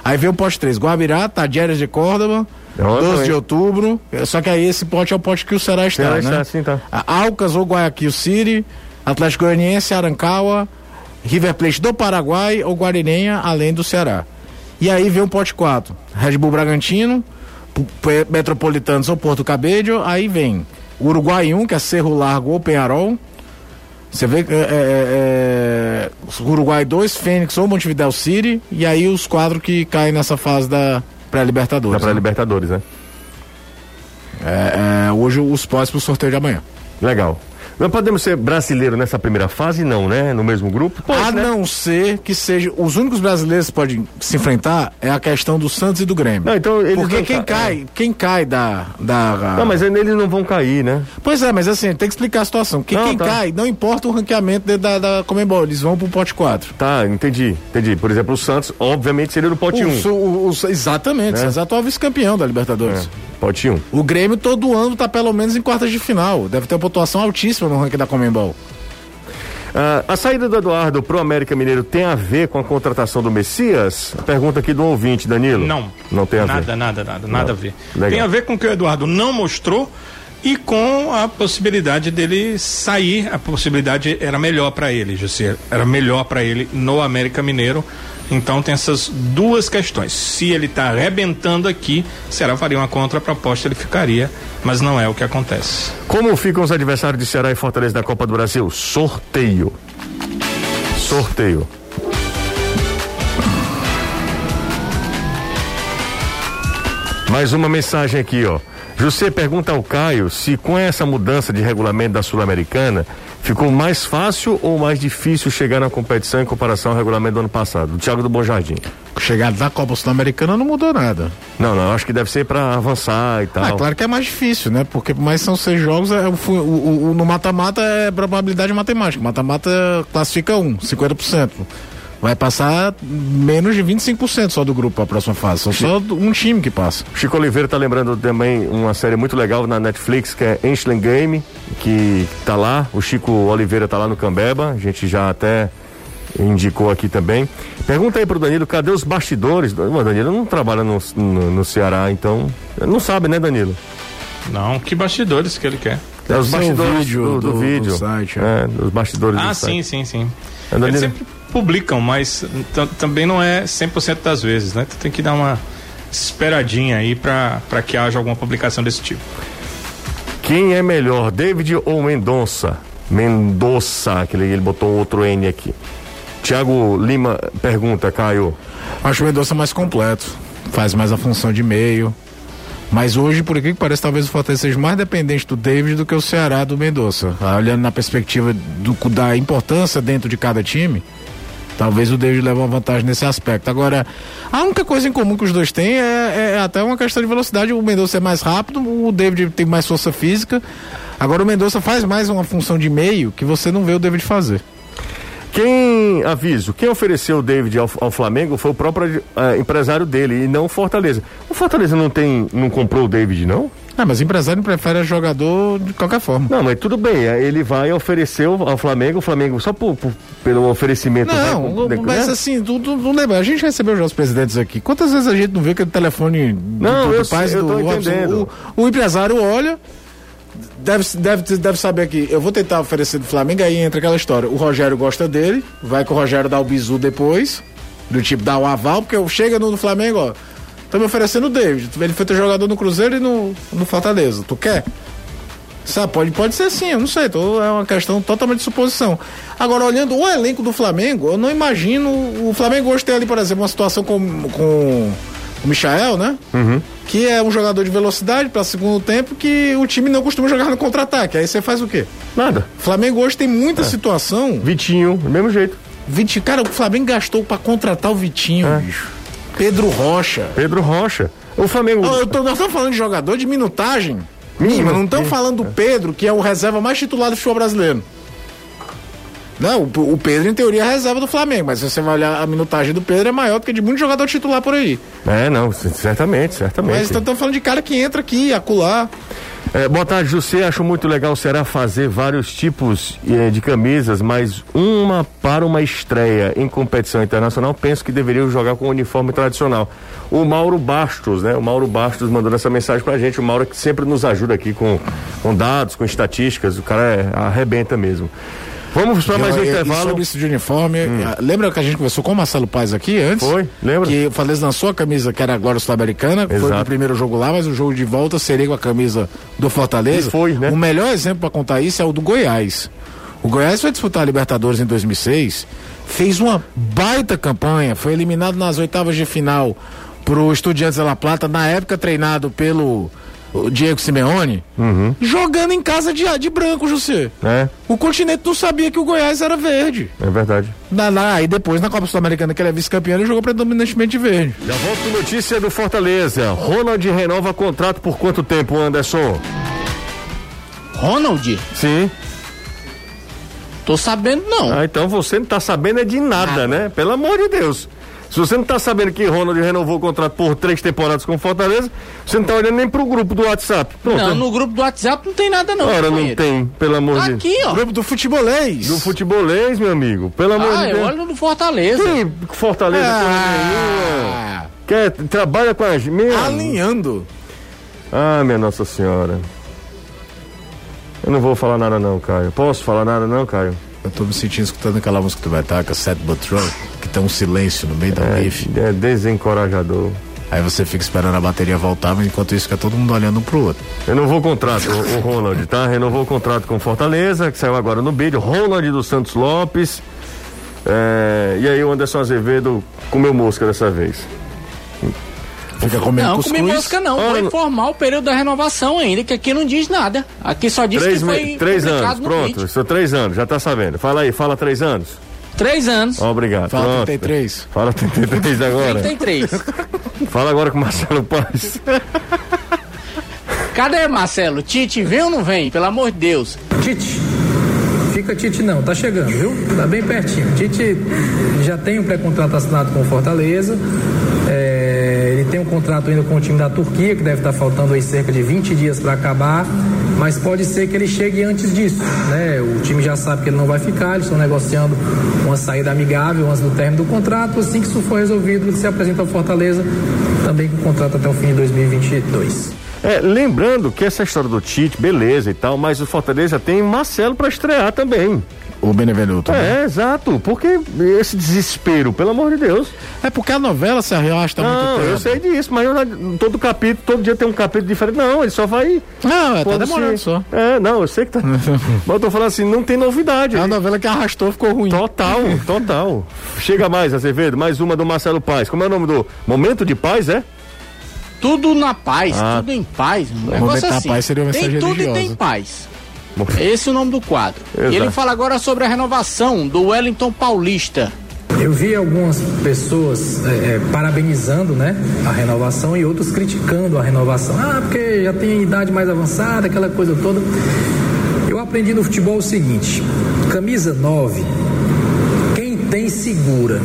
Aí vem o poste 3, Guabirá, Tadieres de Córdoba, É uma 12 de também. outubro. É, Só que aí esse pote é o pote que o Ceará está, Ceará né? está, sim, tá. Alcas ou Guayaquil City, Atlético Goianiense, Arancauá, River Plate do Paraguai ou Guarinenha, além do Ceará. E aí vem o pote 4, Red Bull Bragantino, Metropolitanos ou Porto Cabello, aí vem Uruguai 1, que é Cerro Largo ou Penharol. Você vê que é, é, é, Uruguai 2, Fênix ou Montevideo City, e aí os quadros que caem nessa fase da pré-libertadores. Pra né? Libertadores, né? É, é, hoje os potes pro sorteio de amanhã. Legal. Não podemos ser brasileiro nessa primeira fase, não, né? No mesmo grupo? Pode, a né? não ser que seja. Os únicos brasileiros que podem se enfrentar é a questão do Santos e do Grêmio. Não, então Porque quem ca- cai, quem cai da. da Não, mas eles não vão cair, né? Pois é, mas assim, tem que explicar a situação. Porque Não, quem tá. cai, não importa o ranqueamento dentro da, da Comembol, eles vão pro pote 4. Tá, entendi, entendi. Por exemplo, o Santos, obviamente, seria no pote 1. O Su- o- o- exatamente, Né? Santos é atual vice-campeão da Libertadores. É, 1. O Grêmio todo ano tá pelo menos em quartas de final. Deve ter uma pontuação altíssima no ranking da Comembol. Ah, a saída do Eduardo pro América Mineiro tem a ver com a contratação do Messias? Pergunta aqui do ouvinte, Danilo. Não. Não tem a nada, ver. Nada, nada, nada a ver. Legal. Tem a ver com o que o Eduardo não mostrou e com a possibilidade dele sair. A possibilidade era melhor para ele, José. Era melhor para ele no América Mineiro. Então tem essas duas questões. Se ele está arrebentando aqui, será faria uma contraproposta, ele ficaria, mas não é o que acontece. Como ficam os adversários de Ceará e Fortaleza da Copa do Brasil? Sorteio. Sorteio. Mais uma mensagem aqui, ó. José pergunta ao Caio se com essa mudança de regulamento da Sul-Americana ficou mais fácil ou mais difícil chegar na competição em comparação ao regulamento do ano passado. Do Thiago do Bom Jardim. Chegada da Copa Sul-Americana não mudou nada. Não, não, acho que deve ser para avançar e tal. Ah, claro que é mais difícil, né? Porque por mais que são seis jogos, é, o o- o- o- no mata-mata é probabilidade matemática. Mata-mata classifica um, 50%. Vai passar menos de 25% só do grupo para a próxima fase. São só um time que passa. Chico Oliveira tá lembrando também uma série muito legal na Netflix que é Enchlen Game, que tá lá. O Chico Oliveira tá lá no Cambeba. A gente já até indicou aqui também. Pergunta aí pro Danilo, cadê os bastidores? O Danilo não trabalha no, no, no Ceará, então. Não sabe, né, Danilo? Não, que bastidores que ele quer. É os bastidores vídeo do, do do- vídeo. do site, é, os bastidores Ah, do sim, site. sim, sim. É, Danilo? Eles sempre publicam, mas também não é 100% das vezes, né? Tu tem que dar uma esperadinha aí pra pra que haja alguma publicação desse tipo. Quem é melhor, David ou Mendonça? Mendonça, que ele, ele botou outro N aqui. Tiago Lima pergunta, Caio. Acho o Mendonça mais completo. Faz mais a função de meio. Mas hoje, por aqui que parece, talvez o Fortaleza seja mais dependente do David do que o Ceará do Mendonça. Olhando na perspectiva do, da importância dentro de cada time, talvez o David leve uma vantagem nesse aspecto. Agora, a única coisa em comum que os dois têm é, é até uma questão de velocidade. O Mendonça é mais rápido, o David tem mais força física. Agora o Mendonça faz mais uma função de meio que você não vê o David fazer. Quem, aviso, quem ofereceu o David ao, ao Flamengo foi o próprio uh, empresário dele e não o Fortaleza. O Fortaleza não tem, não comprou o David, não? Ah, mas empresário prefere jogador de qualquer forma. Não, mas tudo bem, ele vai oferecer ao Flamengo, o Flamengo só por, por pelo oferecimento. Não, vai, mas né? assim, tu, tu, lembra, a gente recebeu já os presidentes aqui. Quantas vezes a gente não vê aquele telefone não, do, eu, pai do, entendendo. O, o empresário olha, deve, deve, deve saber aqui. Eu vou tentar oferecer do Flamengo, aí entra aquela história. O Rogério gosta dele, vai que o Rogério dá o bizu depois, do tipo dar o aval, porque chega no, no Flamengo, ó. Tô me oferecendo o David. Ele foi ter jogador no Cruzeiro e no, no Fortaleza. Tu quer? Sabe, pode, pode ser sim, eu não sei, tô, é uma questão totalmente de suposição. Agora, olhando o elenco do Flamengo, eu não imagino. O Flamengo hoje tem ali, por exemplo, uma situação com, com o Michael, né? Uhum. Que é um jogador de velocidade para segundo tempo que o time não costuma jogar no contra-ataque. Aí você faz o quê? Nada. O Flamengo hoje tem muita é. situação. Vitinho, do mesmo jeito. Vitinho, cara, o Flamengo gastou para contratar o Vitinho, é. bicho. Pedro Rocha. Pedro Rocha. O Flamengo. Oh, tô, nós estamos falando de jogador de minutagem. Mínima, não estamos falando do Pedro, que é o reserva mais titular do futebol brasileiro. Não, o, o Pedro, em teoria, é reserva do Flamengo, mas se você vai olhar a minutagem do Pedro, é maior do que de muito jogador titular por aí. É, não, certamente, certamente. Mas estamos falando de cara que entra aqui, acular. É, boa tarde, José. Acho muito legal o Ceará fazer vários tipos eh, de camisas, mas uma para uma estreia em competição internacional, penso que deveriam jogar com o uniforme tradicional. O Mauro Bastos, né? O Mauro Bastos mandou essa mensagem pra gente. O Mauro que sempre nos ajuda aqui com, com dados, com estatísticas. O cara é, arrebenta mesmo. Vamos para mais um intervalo. sobre isso de uniforme, hum. Ah, lembra que a gente conversou com o Marcelo Paz aqui antes? Foi, lembra? Que o Fortaleza lançou a camisa que era a Glória Sul-Americana, foi o primeiro jogo lá, mas o jogo de volta seria com a camisa do Fortaleza. E foi, né? O melhor exemplo para contar isso é o do Goiás. O Goiás foi disputar a Libertadores em 2006, fez uma baita campanha, foi eliminado nas oitavas de final pro Estudiantes de La Plata, na época treinado pelo o Diego Simeone, uhum. jogando em casa de, de branco, José. É. O continente não sabia que o Goiás era verde. É verdade. Na, na, e depois na Copa Sul-Americana, que ele é vice-campeão, ele jogou predominantemente de verde. Já volto com notícia do Fortaleza. Ronald renova contrato por quanto tempo, Anderson? Ronald? Sim. Tô sabendo não. Ah, então você não tá sabendo é de nada, ah. né? Pelo amor de Deus. Se você não está sabendo que Ronald renovou o contrato por três temporadas com Fortaleza, você não está olhando nem pro grupo do WhatsApp. Pronto. Não, no grupo do WhatsApp não tem nada não. Ora, não tem, pelo amor de Deus. Aqui, ó. Grupo do futebolês. Do futebolês, meu amigo. Pelo amor ah, de Deus. olha no Fortaleza. Que Fortaleza ah. Quer, trabalha com as minhas. Alinhando. Ah, minha Nossa Senhora. Eu não vou falar nada não, Caio. Posso falar nada não, Caio? Eu tô me sentindo escutando aquela música do Betaca, Set Butron, que tem um silêncio no meio da é, riff. É desencorajador. Aí você fica esperando a bateria voltar, mas enquanto isso fica todo mundo olhando um pro outro. Renovou o contrato, o, o Ronald, tá? Renovou o contrato com Fortaleza, que saiu agora no bid. Ronald dos Santos Lopes. É, e aí o Anderson Azevedo comeu mosca dessa vez. Fica comendo não, cuscuz. Não, mosca não. Ah, Vou informar o período da renovação ainda, que aqui não diz nada. Aqui só diz três que foi Três anos, pronto. São três anos, já tá sabendo. Fala aí, fala três anos. Três anos. Obrigado. Fala pronto. 33. Fala 33 agora. 33. Fala agora com o Marcelo Paz. Cadê Marcelo? Tite, vem ou não vem? Pelo amor de Deus. Tite. Fica Tite não, tá chegando, viu? Tá bem pertinho. Tite já tem um pré-contrato assinado com o Fortaleza. É, tem um contrato ainda com o time da Turquia, que deve estar faltando aí cerca de 20 dias para acabar, mas pode ser que ele chegue antes disso. Né? O time já sabe que ele não vai ficar, eles estão negociando uma saída amigável antes do término do contrato. Assim que isso for resolvido, ele se apresenta ao Fortaleza, também com contrato até o fim de 2022. É, lembrando que essa história do Tite, beleza e tal, mas o Fortaleza tem Marcelo para estrear também. O Benevenuto. É, né? exato. Porque esse desespero, pelo amor de Deus. É porque a novela se arrasta não, muito tempo. eu sei disso, mas eu, todo capítulo, todo dia tem um capítulo diferente. Não, ele só vai. Não, é, tá demorando só. É, não, eu sei que tá. mas eu tô falando assim, não tem novidade. É a novela que arrastou ficou ruim. Total, total. Chega mais, Azevedo, mais uma do Marcelo Paz. Como é o nome do Momento de Paz, é? Tudo na paz, ah. tudo em paz. Um negócio assim. Paz seria uma tem tudo religiosa. e tem paz. Esse é o nome do quadro. Exato. E ele fala agora sobre a renovação do Wellington Paulista. Eu vi algumas pessoas é, é, parabenizando né, a renovação e outros criticando a renovação. Ah, porque já tem idade mais avançada, aquela coisa toda. Eu aprendi no futebol o seguinte: camisa 9 tem segura.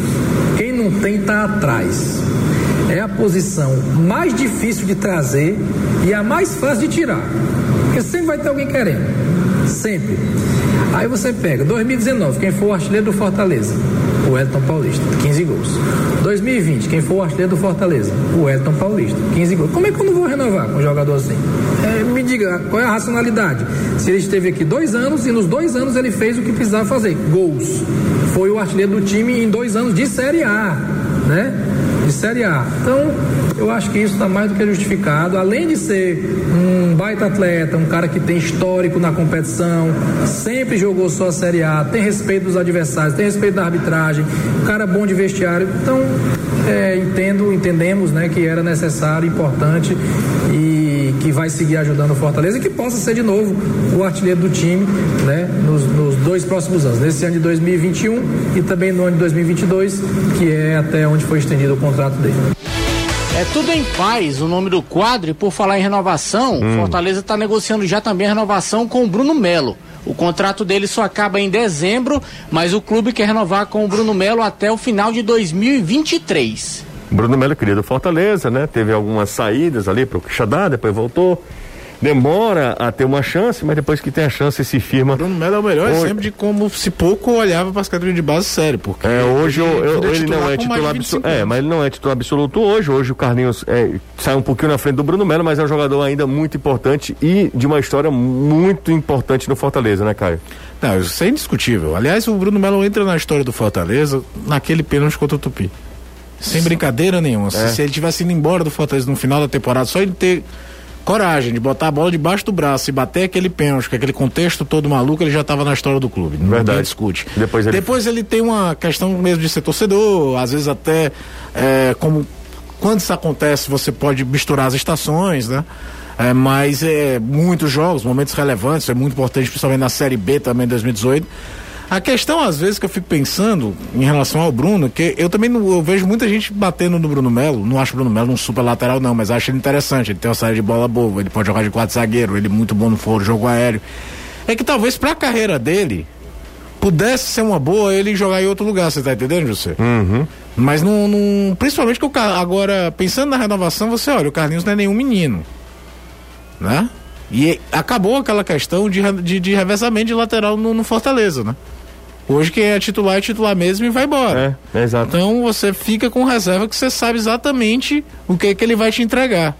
Quem não tem está atrás. A posição mais difícil de trazer e a mais fácil de tirar. Porque sempre vai ter alguém querendo. Sempre. Aí você pega 2019, quem for o artilheiro do Fortaleza? O Elton Paulista, 15 gols. 2020, quem for o artilheiro do Fortaleza? O Elton Paulista, 15 gols. Como é que eu não vou renovar com um jogador assim? É, me diga, qual é a racionalidade? Se ele esteve aqui dois anos e nos dois anos ele fez o que precisava fazer, gols. Foi o artilheiro do time em dois anos de Série A, né? De Série A. Então, eu acho que isso está mais do que justificado. Além de ser um baita atleta, um cara que tem histórico na competição, sempre jogou só a Série A, tem respeito dos adversários, tem respeito da arbitragem, um cara bom de vestiário. Então, é, entendo, entendemos né, que era necessário, importante e que vai seguir ajudando o Fortaleza e que possa ser de novo o artilheiro do time né, nos, nos dois próximos anos, nesse ano de 2021 e também no ano de 2022, que é até onde foi estendido o contrato dele. É tudo em paz, o nome do quadro, e por falar em renovação, hum. Fortaleza está negociando já também a renovação com o Bruno Melo. O contrato dele só acaba em dezembro, mas o clube quer renovar com o Bruno Melo até o final de 2023. Bruno Melo, querido Fortaleza, né? Teve algumas saídas ali para o Quixadá, depois voltou demora a ter uma chance, mas depois que tem a chance se firma. Bruno Melo é o melhor hoje... exemplo de como se pouco olhava para as categorias de base sério, porque é, hoje ele, eu, eu, ele não é titular absoluto. É, mas ele não é titular absoluto hoje. Hoje o Carlinhos é, sai um pouquinho na frente do Bruno Melo, mas é um jogador ainda muito importante e de uma história muito importante no Fortaleza, né, Caio? Não, isso é indiscutível. Aliás, o Bruno Melo entra na história do Fortaleza naquele pênalti contra o Tupi. Sem brincadeira nenhuma. É. Se, se ele tivesse ido embora do Fortaleza no final da temporada, só ele ter coragem de botar a bola debaixo do braço e bater aquele pênalti, com aquele contexto todo maluco, ele já estava na história do clube. Verdade. Não discute. Depois ele... Depois ele tem uma questão mesmo de ser torcedor, às vezes até é, como quando isso acontece, você pode misturar as estações, né? É, mas é muitos jogos, momentos relevantes, é muito importante, principalmente na Série B também 2018 a questão, às vezes, que eu fico pensando em relação ao Bruno, que eu também não, eu vejo muita gente batendo no Bruno Melo. Não acho o Bruno Melo um super lateral, não, mas acho ele interessante. Ele tem uma saída de bola boa, ele pode jogar de quatro zagueiro, ele é muito bom no foro, jogo aéreo. É que talvez para a carreira dele pudesse ser uma boa ele jogar em outro lugar, você tá entendendo, José? Uhum. Mas não, não, principalmente que o agora, pensando na renovação, você olha, o Carlinhos não é nenhum menino. Né? E acabou aquela questão de, de, de reversamento de lateral no, no Fortaleza, né? Hoje quem é titular é titular mesmo e vai embora. É, é exato. Então você fica com reserva que você sabe exatamente o que, que ele vai te entregar.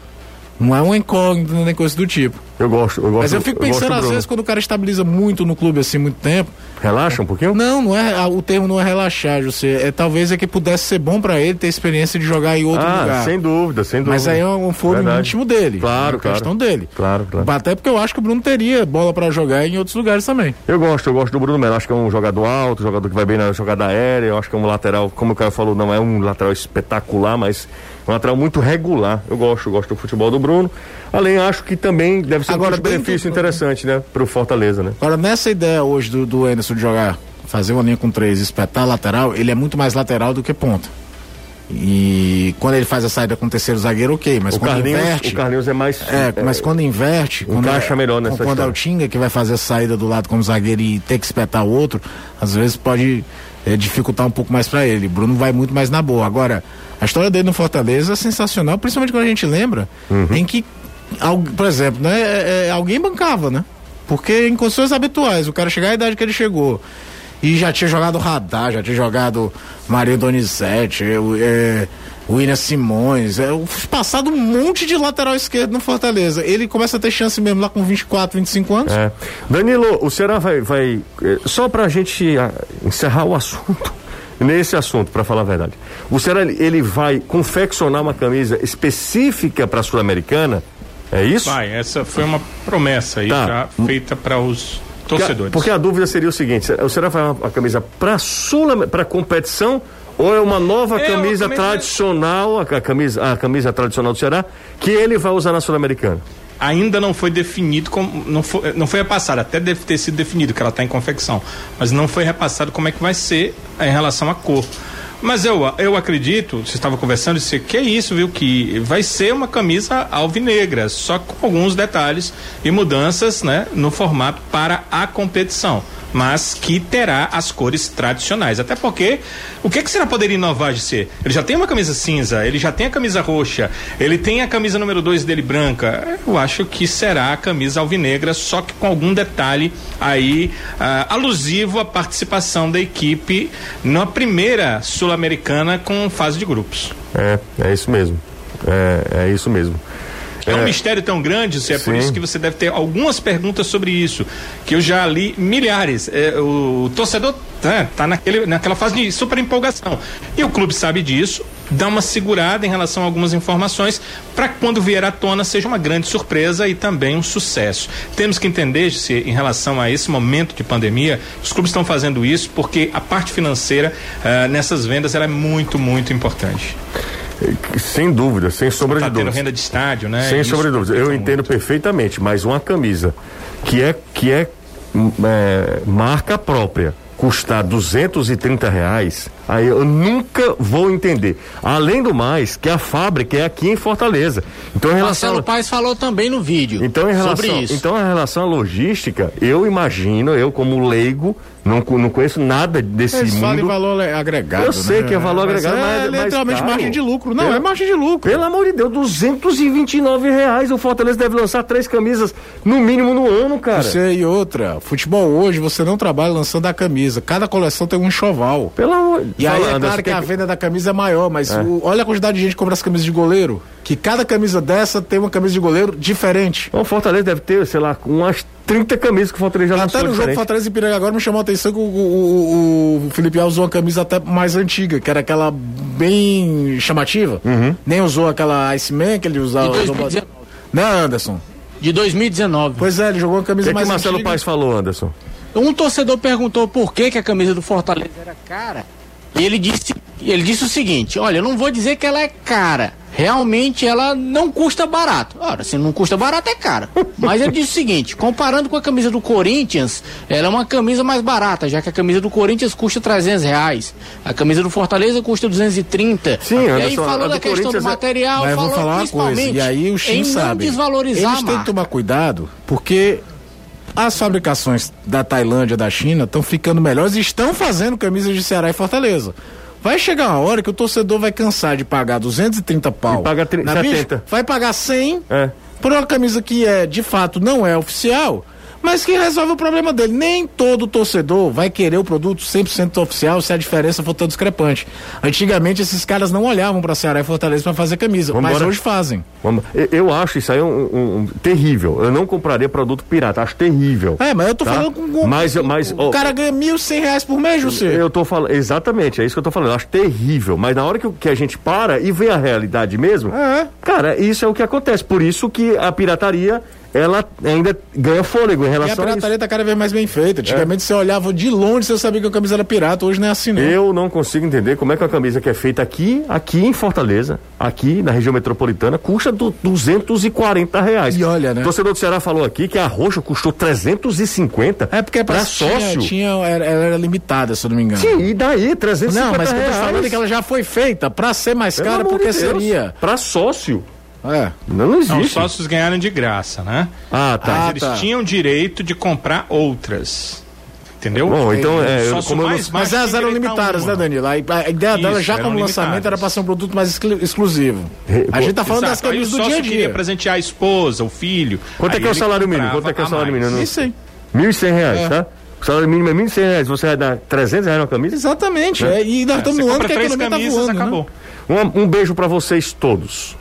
Não é um incógnito nem coisa do tipo. Eu gosto, eu gosto. Mas eu fico pensando, eu às vezes, quando o cara estabiliza muito no clube assim, muito tempo. Relaxa um pouquinho? Não, não é. O termo não é relaxar, José. É talvez é que pudesse ser bom para ele ter experiência de jogar em outro ah, lugar. Sem dúvida, sem dúvida. Mas aí é um foro Verdade. íntimo dele. Claro, é claro. questão dele. Claro, claro. Até porque eu acho que o Bruno teria bola para jogar em outros lugares também. Eu gosto, eu gosto do Bruno Melo. Acho que é um jogador alto, jogador que vai bem na jogada aérea. Eu acho que é um lateral, como o cara falou, não é um lateral espetacular, mas um lateral muito regular. Eu gosto, gosto do futebol do Bruno. Além, acho que também deve ser Agora, um benefício interessante, né? Pro Fortaleza, né? Agora, nessa ideia hoje do, do Anderson de jogar, fazer uma linha com três, espetar lateral, ele é muito mais lateral do que ponta. E quando ele faz a saída com o terceiro zagueiro, ok, mas o quando Carlinhos, inverte. O Carlinhos é mais. É, é mas quando inverte. Quando encaixa é, melhor nessa Quando é o Tinga que vai fazer a saída do lado como zagueiro e ter que espetar o outro, às vezes pode é, dificultar um pouco mais para ele. Bruno vai muito mais na boa. Agora, a história dele no Fortaleza é sensacional, principalmente quando a gente lembra uhum. em que, por exemplo, né, é, é, alguém bancava, né? Porque em condições habituais, o cara chegar à idade que ele chegou e já tinha jogado Radar, já tinha jogado Maria Donizete, é, William Simões, é, passado um monte de lateral esquerdo no Fortaleza. Ele começa a ter chance mesmo lá com 24, 25 anos. É. Danilo, o Ceará vai, vai é, só pra gente a, encerrar o assunto, nesse assunto, para falar a verdade. O Ceará ele vai confeccionar uma camisa específica para a Sul-Americana? É isso? Vai, essa foi uma promessa aí tá. já feita para os torcedores. Porque a, porque a dúvida seria o seguinte: o Ceará vai uma, uma camisa para Sul para competição ou é uma nova é camisa, camisa tradicional, a, camisa, a camisa tradicional do Ceará, que ele vai usar na Sul-Americana? Ainda não foi definido, como, não, foi, não foi repassado, até deve ter sido definido que ela está em confecção, mas não foi repassado como é que vai ser em relação à cor. Mas eu, eu acredito, você estava conversando, disse que é isso, viu? Que vai ser uma camisa alvinegra, só com alguns detalhes e mudanças, né, no formato para a competição mas que terá as cores tradicionais. Até porque, o que, que será poderia inovar de ser? Ele já tem uma camisa cinza, ele já tem a camisa roxa, ele tem a camisa número 2 dele branca. Eu acho que será a camisa alvinegra, só que com algum detalhe aí uh, alusivo à participação da equipe na primeira sul-americana com fase de grupos. É, é isso mesmo. É, é isso mesmo. É, é um mistério tão grande, é por isso que você deve ter algumas perguntas sobre isso, que eu já li milhares. É, o torcedor tá, tá naquele, naquela fase de super empolgação. E o clube sabe disso, dá uma segurada em relação a algumas informações para que quando vier à tona seja uma grande surpresa e também um sucesso. Temos que entender se em relação a esse momento de pandemia, os clubes estão fazendo isso porque a parte financeira uh, nessas vendas é muito, muito importante. Sem dúvida, sem sombra tá de dúvida. renda de estádio, né? Sem Isso sombra de dúvida. Eu muito. entendo perfeitamente, mas uma camisa que é que é, é marca própria custar 230 reais, aí eu nunca vou entender. Além do mais, que a fábrica é aqui em Fortaleza. Então, em relação Marcelo Paes falou também no vídeo então, em relação, sobre isso. Então, em relação à logística, eu imagino, eu como leigo, não, não conheço nada desse Eles mundo. Eles valor agregado. Eu sei né? que é valor mas agregado, é, mas é literalmente caro. margem de lucro. Não, Pelo... é margem de lucro. Pelo amor de Deus, 229 reais. O Fortaleza deve lançar três camisas no mínimo no ano, cara. Você e outra. Futebol hoje, você não trabalha lançando a camisa. Cada coleção tem um enxoval. Pelo amor E aí é claro que a venda da camisa é maior, mas é. O, olha a quantidade de gente que compra as camisas de goleiro. Que cada camisa dessa tem uma camisa de goleiro diferente. O Fortaleza deve ter, sei lá, umas 30 camisas que o Fortaleza já Até no jogo Fortaleza e Piranga agora me chamou a atenção que o, o, o, Felipe Alves usou uma camisa até mais antiga, que era aquela bem chamativa. Uhum. Nem usou aquela Iceman que ele usava. De Né, Anderson? De 2019. Pois é, ele jogou uma camisa que mais que Marcelo antiga. Paes falou, Anderson? Um torcedor perguntou por que, que a camisa do Fortaleza era cara. E ele disse, ele disse o seguinte: olha, eu não vou dizer que ela é cara realmente ela não custa barato. Ora, se não custa barato é cara. Mas ele diz o seguinte, comparando com a camisa do Corinthians, ela é uma camisa mais barata, já que a camisa do Corinthians custa 300 reais, a camisa do Fortaleza custa 230. Sim, e aí falou da questão do é- material, Mas falou vou falar principalmente uma coisa, e aí o Shin em sabe. não desvalorizar Eles têm que tomar cuidado, porque as fabricações da Tailândia, da China, estão ficando melhores e estão fazendo camisas de Ceará e Fortaleza. Vai chegar uma hora que o torcedor vai cansar de pagar 230 pau. E paga 30, 70. Bicho, vai pagar 100 é. por uma camisa que é, de fato, não é oficial mas que resolve o problema dele. Nem todo torcedor vai querer o produto 100% oficial se a diferença for tão discrepante. Antigamente esses caras não olhavam para Ceará e Fortaleza para fazer camisa, Vamos mas embora. hoje fazem. Vamos. Eu acho isso aí um, um, um, terrível. Eu não compraria produto pirata, acho terrível. É, mas eu tô tá? falando com mas, mas, o, cara ganha mil cem reais por mês, José. Eu tô falando, exatamente, é isso que eu tô falando. Eu acho terrível, mas na hora que, que a gente para e vê a realidade mesmo, é. cara, isso é o que acontece. Por isso que a pirataria ela ainda ganha fôlego em relação e a pirataria está cada vez mais bem feita. Antigamente é. você olhava de longe, você sabia que a camisa era pirata, hoje não é assim não. Eu não consigo entender como é que a camisa que é feita aqui, aqui em Fortaleza, aqui na região metropolitana, custa do, 240 reais. E olha, né? O torcedor do Ceará falou aqui que a roxa custou 350 É porque para sócio. Tinha, era, ela era limitada, se eu não me engano. Sim, e daí 350 Não, mas reais. eu tô falando que ela já foi feita para ser mais Pelo cara, porque de seria. Para sócio. É. Não, existe. Não, os sócios ganharam de graça, né? Ah, tá. Mas ah, eles tá. tinham direito de comprar outras. Entendeu? Bom, então é. Eu, como mais, eu, mas elas eram limitadas, né, Danilo? A, a ideia Isso, dela já como lançamento era para ser um produto mais exclusivo. A gente tá falando Exato. das camisas do dia a dia. queria presentear a esposa, o filho. Quanto é que é o salário mínimo? Quanto é que é o salário mínimo? Isso aí. 1.100 reais, é. tá? O salário mínimo é 1.100 reais. Você vai dar 300 reais na camisa? Exatamente. É. É. E nós estamos no ano que a economia tá voando, acabou. Né? Um, um beijo para vocês todos.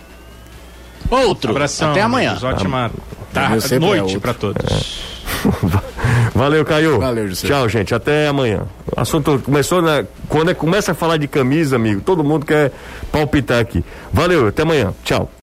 Outro. Abração. Até amanhã. Ótima tarde, noite para todos. Valeu, Caio. Valeu, José. Tchau, gente. Até amanhã. O assunto começou na. Quando é, começa a falar de camisa, amigo, todo mundo quer palpitar aqui. Valeu, até amanhã. Tchau.